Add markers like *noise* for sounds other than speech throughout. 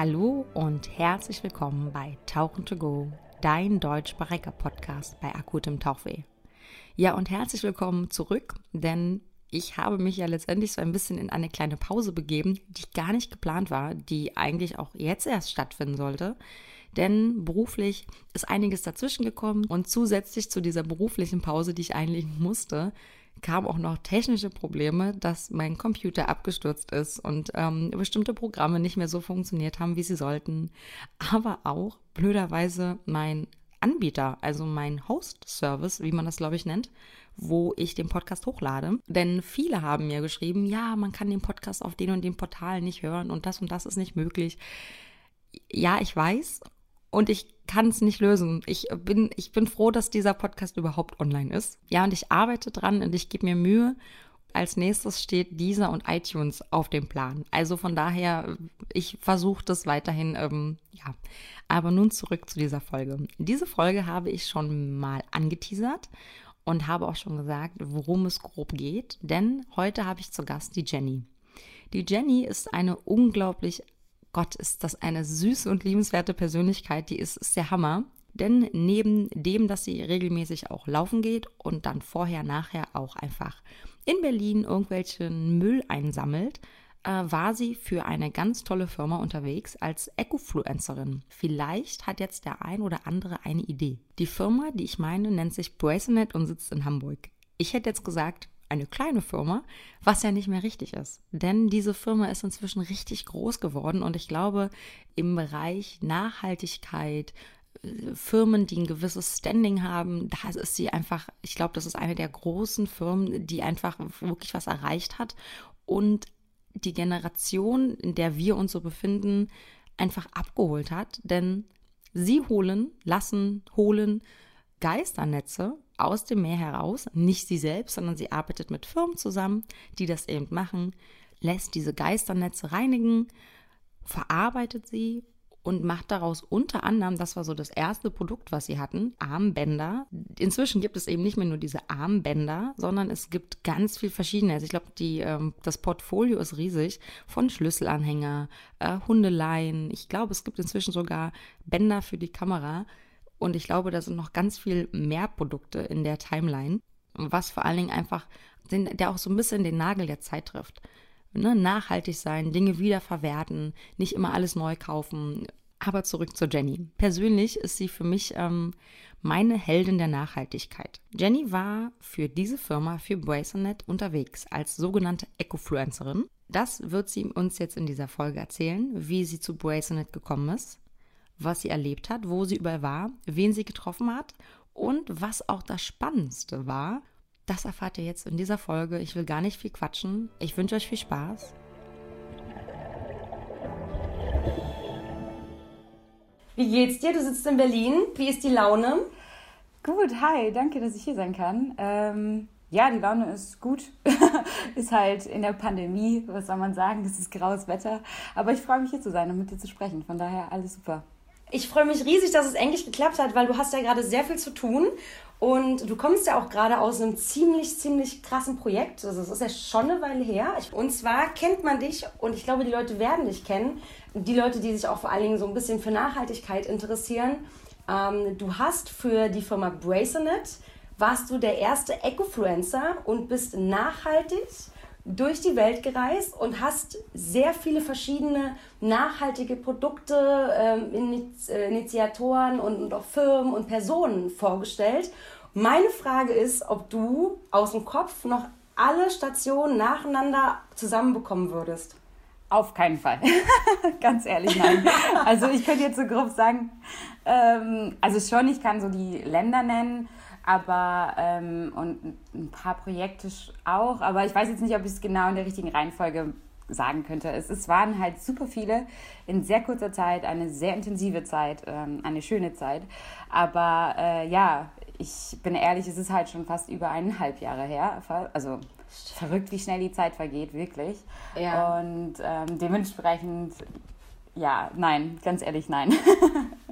Hallo und herzlich willkommen bei Tauchen to Go, dein deutschsprachiger Podcast bei akutem Tauchweh. Ja, und herzlich willkommen zurück, denn ich habe mich ja letztendlich so ein bisschen in eine kleine Pause begeben, die gar nicht geplant war, die eigentlich auch jetzt erst stattfinden sollte. Denn beruflich ist einiges dazwischen gekommen und zusätzlich zu dieser beruflichen Pause, die ich einlegen musste, kamen auch noch technische Probleme, dass mein Computer abgestürzt ist und ähm, bestimmte Programme nicht mehr so funktioniert haben, wie sie sollten. Aber auch blöderweise mein Anbieter, also mein Host-Service, wie man das glaube ich nennt, wo ich den Podcast hochlade. Denn viele haben mir geschrieben, ja, man kann den Podcast auf den und den Portalen nicht hören und das und das ist nicht möglich. Ja, ich weiß und ich kann es nicht lösen. Ich bin, ich bin froh, dass dieser Podcast überhaupt online ist. Ja, und ich arbeite dran und ich gebe mir Mühe. Als nächstes steht dieser und iTunes auf dem Plan. Also von daher, ich versuche das weiterhin, ähm, ja. Aber nun zurück zu dieser Folge. Diese Folge habe ich schon mal angeteasert und habe auch schon gesagt, worum es grob geht. Denn heute habe ich zu Gast die Jenny. Die Jenny ist eine unglaublich Gott, ist das eine süße und liebenswerte Persönlichkeit, die ist, ist der Hammer. Denn neben dem, dass sie regelmäßig auch laufen geht und dann vorher, nachher auch einfach in Berlin irgendwelchen Müll einsammelt, äh, war sie für eine ganz tolle Firma unterwegs als Ecofluencerin. Vielleicht hat jetzt der ein oder andere eine Idee. Die Firma, die ich meine, nennt sich Bracenet und sitzt in Hamburg. Ich hätte jetzt gesagt, eine kleine Firma, was ja nicht mehr richtig ist. Denn diese Firma ist inzwischen richtig groß geworden und ich glaube, im Bereich Nachhaltigkeit, äh, Firmen, die ein gewisses Standing haben, da ist sie einfach, ich glaube, das ist eine der großen Firmen, die einfach wirklich was erreicht hat und die Generation, in der wir uns so befinden, einfach abgeholt hat. Denn sie holen, lassen, holen Geisternetze aus dem Meer heraus, nicht sie selbst, sondern sie arbeitet mit Firmen zusammen, die das eben machen, lässt diese Geisternetze reinigen, verarbeitet sie und macht daraus unter anderem, das war so das erste Produkt, was sie hatten, Armbänder. Inzwischen gibt es eben nicht mehr nur diese Armbänder, sondern es gibt ganz viel verschiedene. Also ich glaube, ähm, das Portfolio ist riesig von Schlüsselanhänger, äh, Hundeleien. Ich glaube, es gibt inzwischen sogar Bänder für die Kamera. Und ich glaube, da sind noch ganz viel mehr Produkte in der Timeline, was vor allen Dingen einfach, den, der auch so ein bisschen den Nagel der Zeit trifft. Ne? Nachhaltig sein, Dinge wiederverwerten, nicht immer alles neu kaufen. Aber zurück zu Jenny. Persönlich ist sie für mich ähm, meine Heldin der Nachhaltigkeit. Jenny war für diese Firma, für Bracenet unterwegs als sogenannte Ecofluencerin. Das wird sie uns jetzt in dieser Folge erzählen, wie sie zu Bracenet gekommen ist, was sie erlebt hat, wo sie überall war, wen sie getroffen hat und was auch das Spannendste war. Das erfahrt ihr jetzt in dieser Folge. Ich will gar nicht viel quatschen. Ich wünsche euch viel Spaß. Wie geht's dir? Du sitzt in Berlin. Wie ist die Laune? Gut, hi, danke, dass ich hier sein kann. Ähm, ja, die Laune ist gut. *laughs* ist halt in der Pandemie, was soll man sagen, das ist graues Wetter. Aber ich freue mich hier zu sein und mit dir zu sprechen. Von daher alles super. Ich freue mich riesig, dass es endlich geklappt hat, weil du hast ja gerade sehr viel zu tun und du kommst ja auch gerade aus einem ziemlich, ziemlich krassen Projekt. Also es ist ja schon eine Weile her. Und zwar kennt man dich und ich glaube, die Leute werden dich kennen. Die Leute, die sich auch vor allen Dingen so ein bisschen für Nachhaltigkeit interessieren. Ähm, du hast für die Firma Bracenet, warst du der erste Ecofluencer und bist nachhaltig durch die Welt gereist und hast sehr viele verschiedene nachhaltige Produkte, ähm, äh, Initiatoren und, und auch Firmen und Personen vorgestellt. Meine Frage ist, ob du aus dem Kopf noch alle Stationen nacheinander zusammenbekommen würdest. Auf keinen Fall. *laughs* Ganz ehrlich, nein. Also ich könnte jetzt so grob sagen, ähm, also schon, ich kann so die Länder nennen, aber ähm, und ein paar Projekte auch, aber ich weiß jetzt nicht, ob ich es genau in der richtigen Reihenfolge sagen könnte. Es, es waren halt super viele in sehr kurzer Zeit, eine sehr intensive Zeit, ähm, eine schöne Zeit. Aber äh, ja, ich bin ehrlich, es ist halt schon fast über eineinhalb Jahre her. Also verrückt, wie schnell die Zeit vergeht, wirklich. Ja. Und ähm, dementsprechend, ja, nein, ganz ehrlich, nein. *laughs*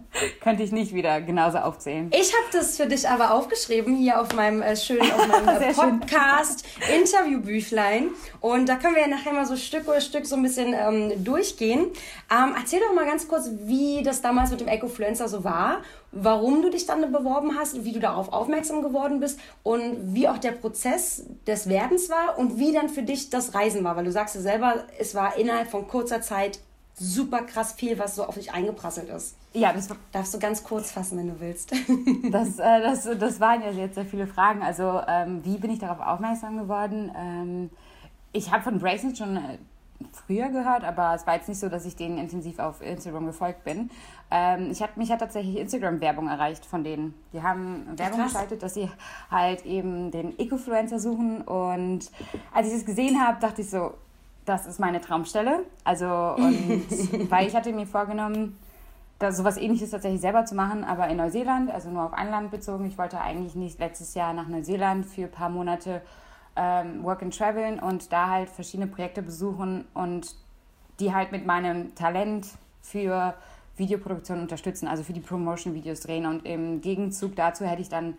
Könnte ich nicht wieder genauso aufzählen. Ich habe das für dich aber aufgeschrieben hier auf meinem äh, schönen auf meinem *laughs* äh, Podcast Interviewbüchlein und da können wir ja nachher mal so Stück für Stück so ein bisschen ähm, durchgehen. Ähm, erzähl doch mal ganz kurz, wie das damals mit dem Ecofluencer so war, warum du dich dann beworben hast, wie du darauf aufmerksam geworden bist und wie auch der Prozess des Werdens war und wie dann für dich das Reisen war, weil du sagst ja selber, es war innerhalb von kurzer Zeit super krass viel, was so auf dich eingeprasselt ist. Ja, das darfst du ganz kurz fassen, wenn du willst. *laughs* das, äh, das, das waren ja jetzt sehr viele Fragen. Also, ähm, wie bin ich darauf aufmerksam geworden? Ähm, ich habe von Bracelet schon äh, früher gehört, aber es war jetzt nicht so, dass ich denen intensiv auf Instagram gefolgt bin. Ähm, ich hab, mich hat tatsächlich Instagram-Werbung erreicht von denen. Die haben Werbung Krass. geschaltet, dass sie halt eben den Ecofluencer suchen. Und als ich das gesehen habe, dachte ich so, das ist meine Traumstelle. Also, und *laughs* weil ich hatte mir vorgenommen, da sowas ähnliches tatsächlich selber zu machen, aber in Neuseeland, also nur auf ein Land bezogen. Ich wollte eigentlich nicht letztes Jahr nach Neuseeland für ein paar Monate ähm, Work and Traveln und da halt verschiedene Projekte besuchen und die halt mit meinem Talent für Videoproduktion unterstützen, also für die Promotion-Videos drehen. Und im Gegenzug dazu hätte ich dann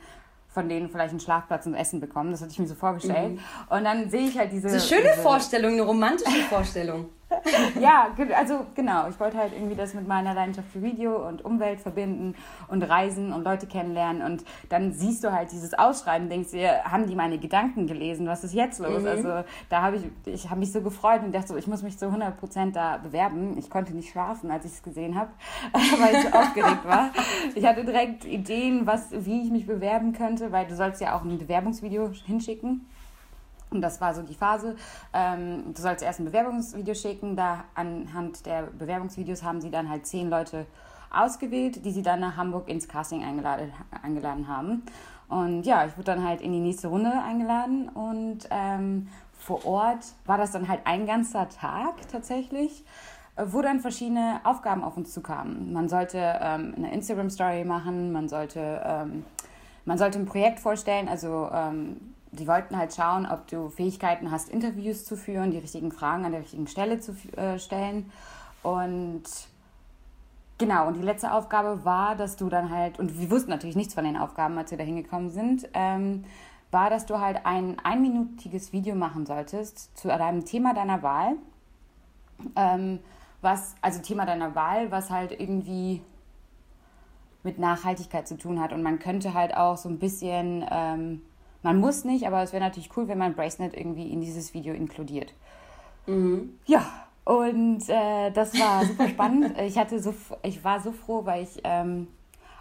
von denen vielleicht einen Schlafplatz und Essen bekommen. Das hatte ich mir so vorgestellt. Mhm. Und dann sehe ich halt diese. Das ist eine schöne diese, Vorstellung, eine romantische Vorstellung. *laughs* ja, also genau. Ich wollte halt irgendwie das mit meiner Leidenschaft für Video und Umwelt verbinden und reisen und Leute kennenlernen. Und dann siehst du halt dieses Ausschreiben, denkst dir, haben die meine Gedanken gelesen? Was ist jetzt los? Mhm. Also da habe ich, ich habe mich so gefreut und dachte so, ich muss mich zu 100 Prozent da bewerben. Ich konnte nicht schlafen, als ich es gesehen habe, *laughs* weil ich so aufgeregt war. Ich hatte direkt Ideen, was, wie ich mich bewerben könnte, weil du sollst ja auch ein Bewerbungsvideo hinschicken. Und das war so die Phase. Ähm, du sollst erst ein Bewerbungsvideo schicken. Da anhand der Bewerbungsvideos haben sie dann halt zehn Leute ausgewählt, die sie dann nach Hamburg ins Casting eingeladen, eingeladen haben. Und ja, ich wurde dann halt in die nächste Runde eingeladen und ähm, vor Ort war das dann halt ein ganzer Tag tatsächlich, wo dann verschiedene Aufgaben auf uns zukamen. Man sollte ähm, eine Instagram-Story machen, man sollte, ähm, man sollte ein Projekt vorstellen, also ähm, die wollten halt schauen, ob du Fähigkeiten hast, Interviews zu führen, die richtigen Fragen an der richtigen Stelle zu äh, stellen. Und genau, und die letzte Aufgabe war, dass du dann halt, und wir wussten natürlich nichts von den Aufgaben, als wir da hingekommen sind, ähm, war, dass du halt ein einminütiges Video machen solltest zu deinem Thema deiner Wahl. Ähm, was, also Thema deiner Wahl, was halt irgendwie mit Nachhaltigkeit zu tun hat. Und man könnte halt auch so ein bisschen ähm, man muss nicht, aber es wäre natürlich cool, wenn man Bracelet irgendwie in dieses Video inkludiert. Mhm. Ja, und äh, das war super spannend. *laughs* Ich, hatte so, ich war so froh, weil ich ähm,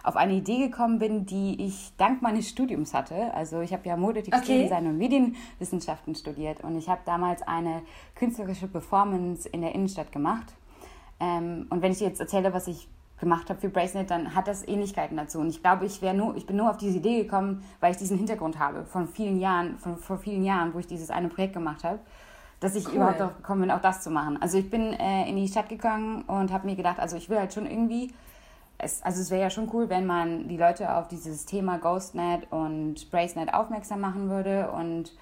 auf eine Idee gekommen bin, die ich dank meines Studiums hatte. Also ich habe ja Mode, Textildesign okay. und Medienwissenschaften studiert und ich habe damals eine künstlerische Performance in der Innenstadt gemacht. Ähm, und wenn ich dir jetzt erzähle, was ich gemacht habe für Bracelet, dann hat das Ähnlichkeiten dazu. Und ich glaube, ich nur, ich bin nur auf diese Idee gekommen, weil ich diesen Hintergrund habe von vielen Jahren, von vor vielen Jahren, wo ich dieses eine Projekt gemacht habe, dass ich cool. überhaupt darauf gekommen bin, auch das zu machen. Also ich bin äh, in die Stadt gegangen und habe mir gedacht, also ich will halt schon irgendwie, es, also es wäre ja schon cool, wenn man die Leute auf dieses Thema GhostNet und Bracenet aufmerksam machen würde und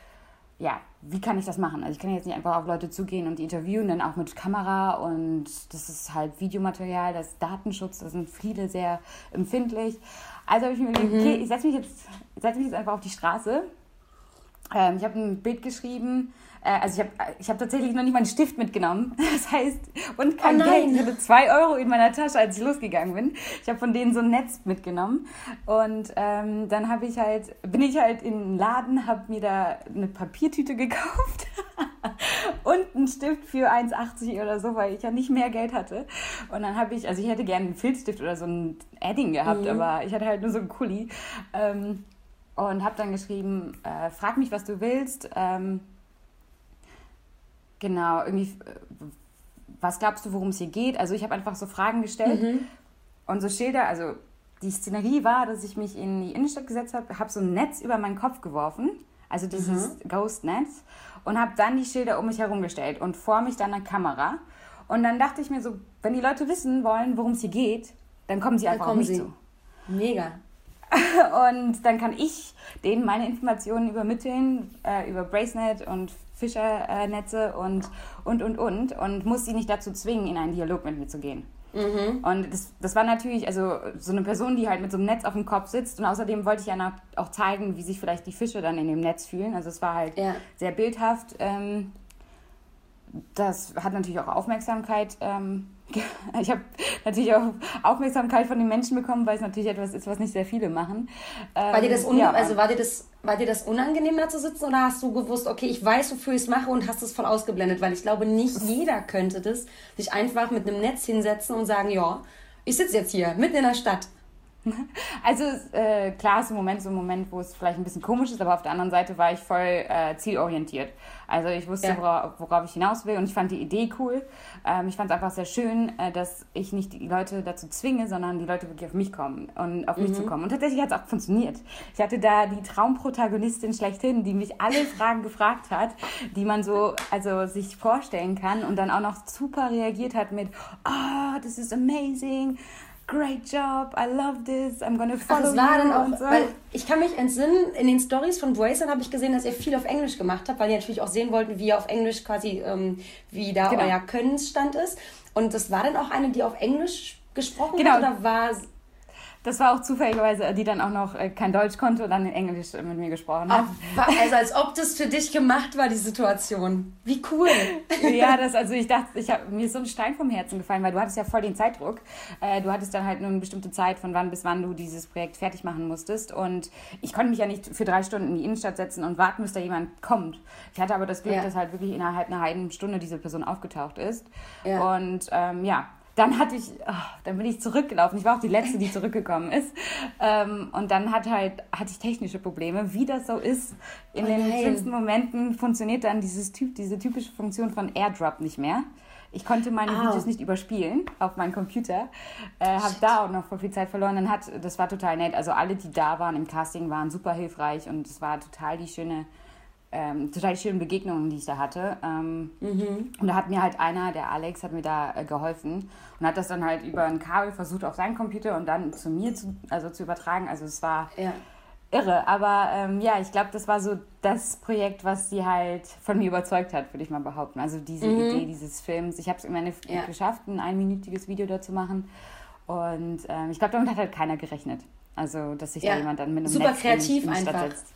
ja, wie kann ich das machen? Also ich kann jetzt nicht einfach auf Leute zugehen und die interviewen, dann auch mit Kamera und das ist halt Videomaterial, das ist Datenschutz, da sind viele sehr empfindlich. Also habe ich mir überlegt, mhm. okay, ich setze mich, jetzt, setz mich jetzt einfach auf die Straße. Ähm, ich habe ein Bild geschrieben, also ich habe ich hab tatsächlich noch nicht mal einen Stift mitgenommen. *laughs* Das heißt, und kein oh Geld. Ich hatte zwei Euro in meiner Tasche, als ich losgegangen bin. Ich habe von denen so ein Netz mitgenommen. Und ähm, dann habe ich halt, bin ich halt in den Laden, habe mir da eine Papiertüte gekauft *laughs* und einen Stift für 1,80 oder so, weil ich ja nicht mehr Geld hatte. Und dann habe ich, also ich hätte gerne einen Filzstift oder so ein Edding gehabt, mhm. aber ich hatte halt nur so einen Kuli. Ähm, und habe dann geschrieben, äh, frag mich, was du willst. Ähm, Genau, irgendwie, äh, was glaubst du, worum es hier geht? Also ich habe einfach so Fragen gestellt mhm. und so Schilder, also die Szenerie war, dass ich mich in die Innenstadt gesetzt habe, habe so ein Netz über meinen Kopf geworfen, also dieses mhm. Ghostnetz, und habe dann die Schilder um mich herum gestellt und vor mich dann eine Kamera. Und dann dachte ich mir so, wenn die Leute wissen wollen, worum es hier geht, dann kommen sie einfach kommen auf mich sie. zu. Mega. *laughs* Und dann kann ich denen meine Informationen übermitteln äh, über Bracenet und Fischernetze und, und, und, und und muss sie nicht dazu zwingen, in einen Dialog mit mir zu gehen. Mhm. Und das, das war natürlich, also so eine Person, die halt mit so einem Netz auf dem Kopf sitzt. Und außerdem wollte ich ja auch zeigen, wie sich vielleicht die Fische dann in dem Netz fühlen. Also es war halt ja. sehr bildhaft. Ähm, das hat natürlich auch Aufmerksamkeit. *laughs* Ich habe natürlich auch Aufmerksamkeit von den Menschen bekommen, weil es natürlich etwas ist, was nicht sehr viele machen. war dir das, ähm, ja, also war dir das, war dir das unangenehm, da zu sitzen oder hast du gewusst, okay, ich weiß, wofür ich es mache und hast es voll ausgeblendet? Weil ich glaube, nicht jeder könnte das, sich einfach mit einem Netz hinsetzen und sagen, ja, ich sitze jetzt hier, mitten in der Stadt. *laughs* Also äh, klar ist im Moment so ein Moment, wo es vielleicht ein bisschen komisch ist, aber auf der anderen Seite war ich voll äh, zielorientiert. Also ich wusste, ja. worauf, worauf, ich hinaus will und ich fand die Idee cool. Ähm, ich fand es einfach sehr schön, äh, dass ich nicht die Leute dazu zwinge, sondern die Leute wirklich auf mich kommen und auf mhm. mich zu kommen. Und tatsächlich hat es auch funktioniert. Ich hatte da die Traumprotagonistin schlechthin, die mich alle *laughs* Fragen gefragt hat, die man so also sich vorstellen kann und dann auch noch super reagiert hat mit, oh, this is amazing great job, I love this, I'm gonna follow Ach, war dann auch, so. weil ich kann mich entsinnen, in den Stories von Bracer habe ich gesehen, dass ihr viel auf Englisch gemacht habt, weil ihr natürlich auch sehen wollten, wie ihr auf Englisch quasi, ähm, wie da genau. euer Könnensstand ist. Und das war dann auch eine, die auf Englisch gesprochen genau. hat oder war das war auch zufälligerweise, die dann auch noch äh, kein Deutsch konnte und dann in Englisch mit mir gesprochen hat. Ach, also als ob das für dich gemacht war, die Situation. Wie cool. *laughs* ja, das, also ich dachte, ich hab, mir ist so ein Stein vom Herzen gefallen, weil du hattest ja voll den Zeitdruck. Äh, du hattest dann halt nur eine bestimmte Zeit, von wann bis wann du dieses Projekt fertig machen musstest. Und ich konnte mich ja nicht für drei Stunden in die Innenstadt setzen und warten, bis da jemand kommt. Ich hatte aber das Glück, ja. dass halt wirklich innerhalb einer halben Stunde diese Person aufgetaucht ist. Ja. Und ähm, ja, dann hatte ich, oh, dann bin ich zurückgelaufen. Ich war auch die Letzte, die zurückgekommen ist. Ähm, und dann hat halt, hatte ich technische Probleme. Wie das so ist, in oh den schlimmsten Momenten funktioniert dann dieses typ, diese typische Funktion von Airdrop nicht mehr. Ich konnte meine oh. Videos nicht überspielen auf meinem Computer. Äh, habe da auch noch voll viel Zeit verloren. Dann hat, das war total nett. Also alle, die da waren im Casting, waren super hilfreich und es war total die schöne ähm, total schönen Begegnungen, die ich da hatte. Ähm, mhm. Und da hat mir halt einer, der Alex, hat mir da äh, geholfen und hat das dann halt über ein Kabel versucht auf seinen Computer und dann zu mir zu, also zu übertragen. Also es war ja. irre. Aber ähm, ja, ich glaube, das war so das Projekt, was sie halt von mir überzeugt hat, würde ich mal behaupten. Also diese mhm. Idee dieses Films. Ich habe es im Endeffekt ja. geschafft, ein einminütiges Video dazu machen. Und ähm, ich glaube, damit hat halt keiner gerechnet. Also, dass sich ja. da jemand dann mit einem Super Netz kreativ in, in einfach. Setzt. *laughs*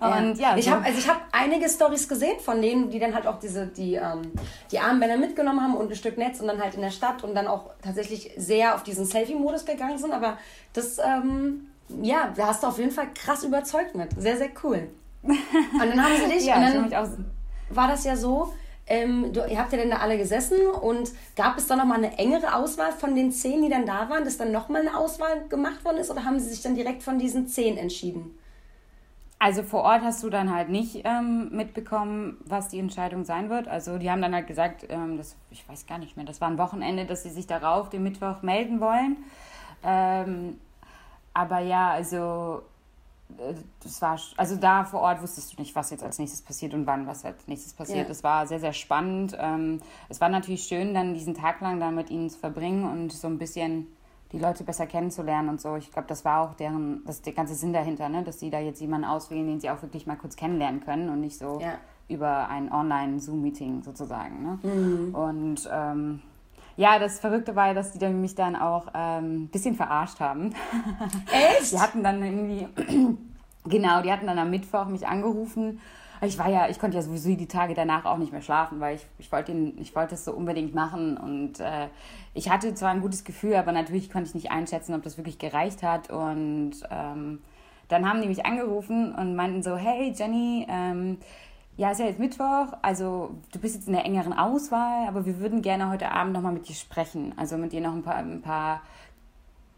Ja. und ja, ich so. habe also ich habe einige Stories gesehen von denen, die dann halt auch diese die ähm, die Armbänder mitgenommen haben und ein Stück Netz und dann halt in der Stadt und dann auch tatsächlich sehr auf diesen Selfie-Modus gegangen sind. Aber das ähm, ja, da hast du auf jeden Fall krass überzeugt mit. Sehr sehr cool. *laughs* Und dann haben sie dich ja, und dann war das ja so ähm, du, ihr habt ja dann da alle gesessen und gab es da nochmal eine engere Auswahl von den zehn, die dann da waren, dass dann nochmal eine Auswahl gemacht worden ist oder haben sie sich dann direkt von diesen zehn entschieden? Also vor Ort hast du dann halt nicht ähm, mitbekommen, was die Entscheidung sein wird. Also die haben dann halt gesagt, ähm, das, ich weiß gar nicht mehr, das war ein Wochenende, dass sie sich darauf den Mittwoch melden wollen. Ähm, aber ja, also das war, also da vor Ort wusstest du nicht, was jetzt als nächstes passiert und wann was als nächstes passiert. Es ja. war sehr, sehr spannend. Ähm, es war natürlich schön, dann diesen Tag lang da mit ihnen zu verbringen und so ein bisschen die Leute besser kennenzulernen und so. Ich glaube, das war auch deren, das der ganze Sinn dahinter, ne? dass sie da jetzt jemanden auswählen, den sie auch wirklich mal kurz kennenlernen können und nicht so ja. über ein Online-Zoom-Meeting sozusagen. Ne? Mhm. Und ähm, ja, das Verrückte war, dass die dann mich dann auch ein ähm, bisschen verarscht haben. *laughs* Echt? Die hatten dann irgendwie, *clears throat* genau, die hatten dann am Mittwoch mich angerufen. Ich war ja, ich konnte ja sowieso die Tage danach auch nicht mehr schlafen, weil ich, ich wollte ich wollte es so unbedingt machen und äh, ich hatte zwar ein gutes Gefühl, aber natürlich konnte ich nicht einschätzen, ob das wirklich gereicht hat und ähm, dann haben die mich angerufen und meinten so, hey Jenny, ähm, ja, ist ja jetzt Mittwoch, also du bist jetzt in der engeren Auswahl, aber wir würden gerne heute Abend nochmal mit dir sprechen. Also mit dir noch ein paar, ein paar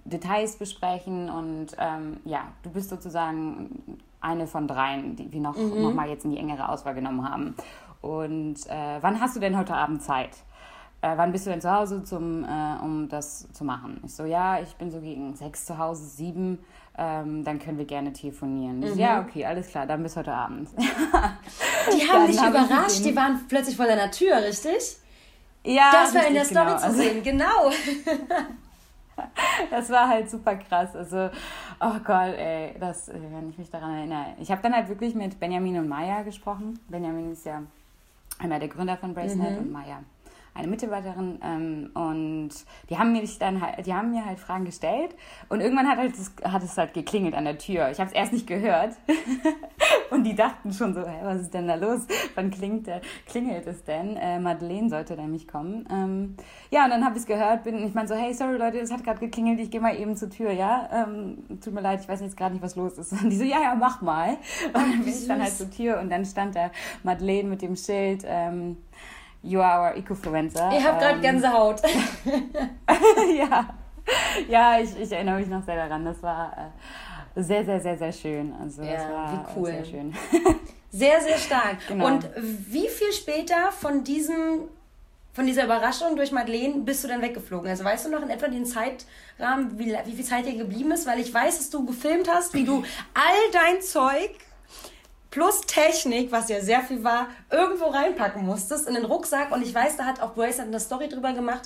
Details besprechen und ähm, ja, du bist sozusagen eine von dreien, die wir noch, mhm. noch mal jetzt in die engere Auswahl genommen haben. Und äh, wann hast du denn heute Abend Zeit? äh, wann bist du denn zu Hause, zum, äh, um das zu machen? Ich so, ja, ich bin so gegen sechs zu Hause, sieben, ähm, dann können wir gerne telefonieren. Mhm. Ja, okay, alles klar, dann bis heute Abend. die haben *laughs* dich hab überrascht, die waren plötzlich vor deiner Tür, richtig? Ja, das war in der Story genau. zu also sehen, genau. *laughs* das war halt super krass. Also, oh Gott, ey, das, wenn ich mich daran erinnere. Ich habe dann halt wirklich mit Benjamin und Maya gesprochen. Benjamin ist ja einer der Gründer von Bracenet mhm. und Maya eine Mitarbeiterin ähm, und die haben mir dann halt, die haben mir halt Fragen gestellt und irgendwann hat, halt das, hat es halt geklingelt an der Tür. Ich habe es erst nicht gehört *laughs* und die dachten schon so, hä, was ist denn da los? Wann klingt, äh, klingelt es denn? Äh, Madeleine sollte nämlich kommen. Ähm, ja, und dann habe ich es gehört, bin ich meine so, hey, sorry Leute, es hat gerade geklingelt, ich gehe mal eben zur Tür, ja? Ähm, tut mir leid, ich weiß jetzt gerade nicht, was los ist. *laughs* Und die so, ja, ja, mach mal. Und dann bin ich dann halt zur Tür und dann stand da Madeleine mit dem Schild, ähm, You are our Ecofluencer. Ich habe gerade ähm, Gänsehaut. *laughs* ja, ja ich, ich erinnere mich noch sehr daran. Das war äh, sehr, sehr, sehr, sehr schön. Also, ja, das war wie cool. sehr schön. *laughs* sehr, sehr stark. Genau. Und wie viel später von diesem von dieser Überraschung durch Madeleine bist du dann weggeflogen? Also weißt du noch in etwa den Zeitrahmen, wie, wie viel Zeit dir geblieben ist? Weil ich weiß, dass du gefilmt hast, wie du all dein Zeug plus Technik, was ja sehr viel war, irgendwo reinpacken musstest in den Rucksack. Und ich weiß, da hat auch Grace eine Story drüber gemacht,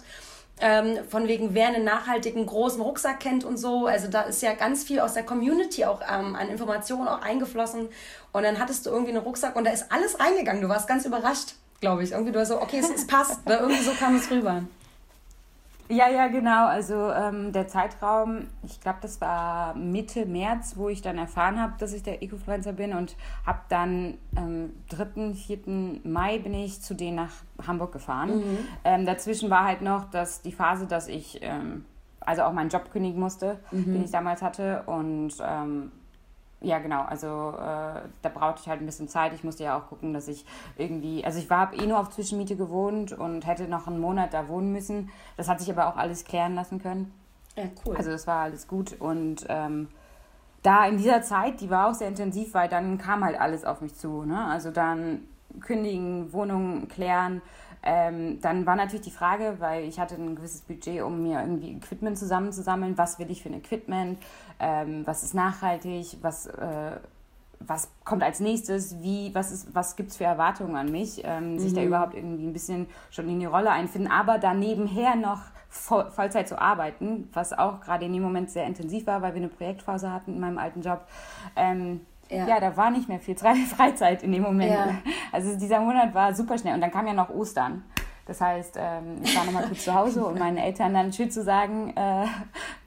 ähm, von wegen, wer einen nachhaltigen großen Rucksack kennt und so. Also da ist ja ganz viel aus der Community auch ähm, an Informationen auch eingeflossen. Und dann hattest du irgendwie einen Rucksack und da ist alles reingegangen. Du warst ganz überrascht, glaube ich. Irgendwie du warst so, okay, es, es passt. Oder irgendwie so kam es rüber. Ja, ja, genau. Also ähm, der Zeitraum, ich glaube, das war Mitte März, wo ich dann erfahren habe, dass ich der Ecofluencer bin und habe dann ähm, 3., 4. Mai bin ich zu denen nach Hamburg gefahren. Mhm. Ähm, dazwischen war halt noch dass die Phase, dass ich ähm, also auch meinen Job kündigen musste, mhm. den ich damals hatte und ähm, ja, genau. Also äh, da brauchte ich halt ein bisschen Zeit. Ich musste ja auch gucken, dass ich irgendwie, also ich war eh nur auf Zwischenmiete gewohnt und hätte noch einen Monat da wohnen müssen. Das hat sich aber auch alles klären lassen können. Ja, cool. Also das war alles gut und ähm, da in dieser Zeit, die war auch sehr intensiv, weil dann kam halt alles auf mich zu. Ne? Also dann kündigen, Wohnungen klären. Ähm, dann war natürlich die Frage, weil ich hatte ein gewisses Budget, um mir irgendwie Equipment zusammenzusammeln. Was will ich für ein Equipment? ähm, was ist nachhaltig, was, äh, was kommt als nächstes, wie, was, was gibt es für Erwartungen an mich, ähm, mhm. sich da mhm. überhaupt irgendwie ein bisschen schon in die Rolle einfinden, aber dann nebenher noch Voll, Vollzeit zu arbeiten, was auch gerade in dem Moment sehr intensiv war, weil wir eine Projektphase hatten in meinem alten Job. Ähm, ja. ja. da war nicht mehr viel *laughs* Freizeit in dem Moment. Ja. Also dieser Monat war super schnell und dann kam ja noch Ostern. Das heißt, ähm, ich war nochmal kurz zu Hause und meinen Eltern dann schön zu sagen, äh,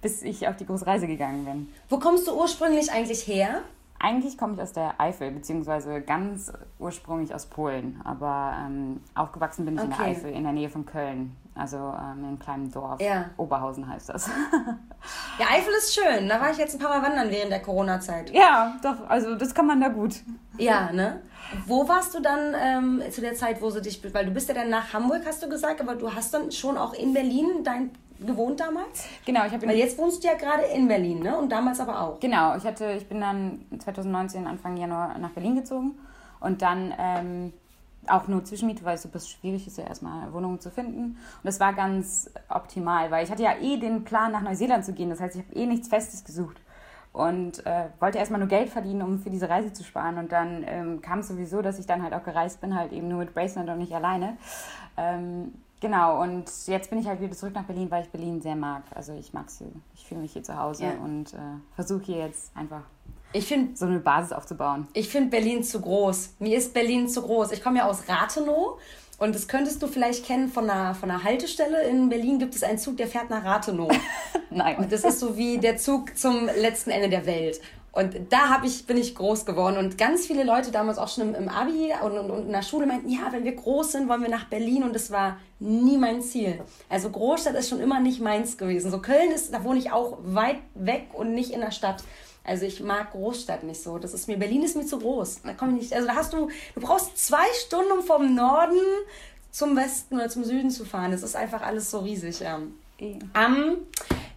bis ich auf die große Reise gegangen bin. Wo kommst du ursprünglich eigentlich her? Eigentlich komme ich aus der Eifel, beziehungsweise ganz ursprünglich aus Polen. Aber ähm, aufgewachsen bin ich okay. in der Eifel, in der Nähe von Köln. Also ähm, in einem kleinen Dorf. Ja. Oberhausen heißt das. *laughs* ja, Eifel ist schön. Da war ich jetzt ein paar Mal wandern während der Corona-Zeit. Ja, doch. Also das kann man da gut. Ja, ne? Wo warst du dann ähm, zu der Zeit, wo sie dich, weil du bist ja dann nach Hamburg, hast du gesagt, aber du hast dann schon auch in Berlin dein gewohnt damals? Genau, ich habe Weil jetzt wohnst du ja gerade in Berlin, ne? Und damals aber auch. Genau, ich hatte, ich bin dann 2019 Anfang Januar nach Berlin gezogen und dann ähm, auch nur Zwischenmiete, weil es super schwierig ist, ja erstmal Wohnungen zu finden. Und das war ganz optimal, weil ich hatte ja eh den Plan, nach Neuseeland zu gehen. Das heißt, ich habe eh nichts Festes gesucht und äh, wollte erstmal nur Geld verdienen, um für diese Reise zu sparen. Und dann ähm, kam es sowieso, dass ich dann halt auch gereist bin, halt eben nur mit Bracelet und nicht alleine. Ähm, genau, und jetzt bin ich halt wieder zurück nach Berlin, weil ich Berlin sehr mag. Also ich mag es hier, ich fühle mich hier zu Hause ja. und äh, versuche hier jetzt einfach ich find, so eine Basis aufzubauen. Ich finde Berlin zu groß. Mir ist Berlin zu groß. Ich komme ja aus Rathenow und das könntest du vielleicht kennen von einer, von einer Haltestelle. In Berlin gibt es einen Zug, der fährt nach Rathenow. *laughs* Nein. Und das ist so wie der Zug zum letzten Ende der Welt. Und da hab ich, bin ich groß geworden. Und ganz viele Leute damals auch schon im, im Abi und, und, und, in der Schule meinten, ja, wenn wir groß sind, wollen wir nach Berlin. Und das war nie mein Ziel. Also Großstadt ist schon immer nicht meins gewesen. So Köln ist, da wohne ich auch weit weg und nicht in der Stadt. Also ich mag Großstadt nicht so. Das ist mir, Berlin ist mir zu groß. Da komme ich nicht. Also da hast du, du brauchst zwei Stunden, um vom Norden zum Westen oder zum Süden zu fahren. Das ist einfach alles so riesig. Ja. Um,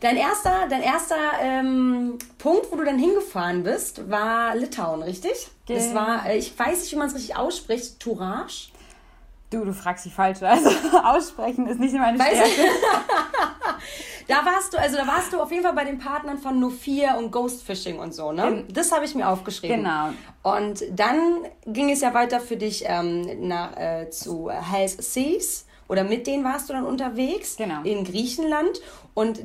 dein erster, dein erster ähm, Punkt, wo du dann hingefahren bist, war Litauen, richtig? Okay. Das war, äh, ich weiß nicht, wie man es richtig ausspricht, Tourage. Du, du fragst die falsche. Also *laughs* aussprechen ist nicht meine Stärke. *laughs* da warst du, also da warst du auf jeden Fall bei den Partnern von No4 und Ghost Fishing und so, ne? Das habe ich mir aufgeschrieben. Genau. Und dann ging es ja weiter für dich ähm, nach, äh, zu Hells Seas oder mit denen warst du dann unterwegs genau. in Griechenland und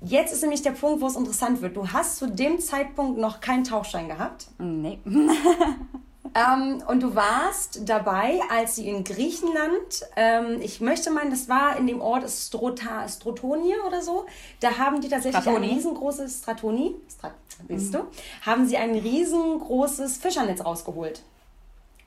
Jetzt ist nämlich der Punkt, wo es interessant wird. Du hast zu dem Zeitpunkt noch keinen Tauchschein gehabt. Nee. *laughs* Ähm, und du warst dabei, als sie in Griechenland, ähm, ich möchte meinen, das war in dem Ort Strota, Strotonie oder so, da haben die tatsächlich Stratoni. ein riesengroßes Stratoni, Strat, mhm. du, haben sie ein riesengroßes Fischernetz rausgeholt.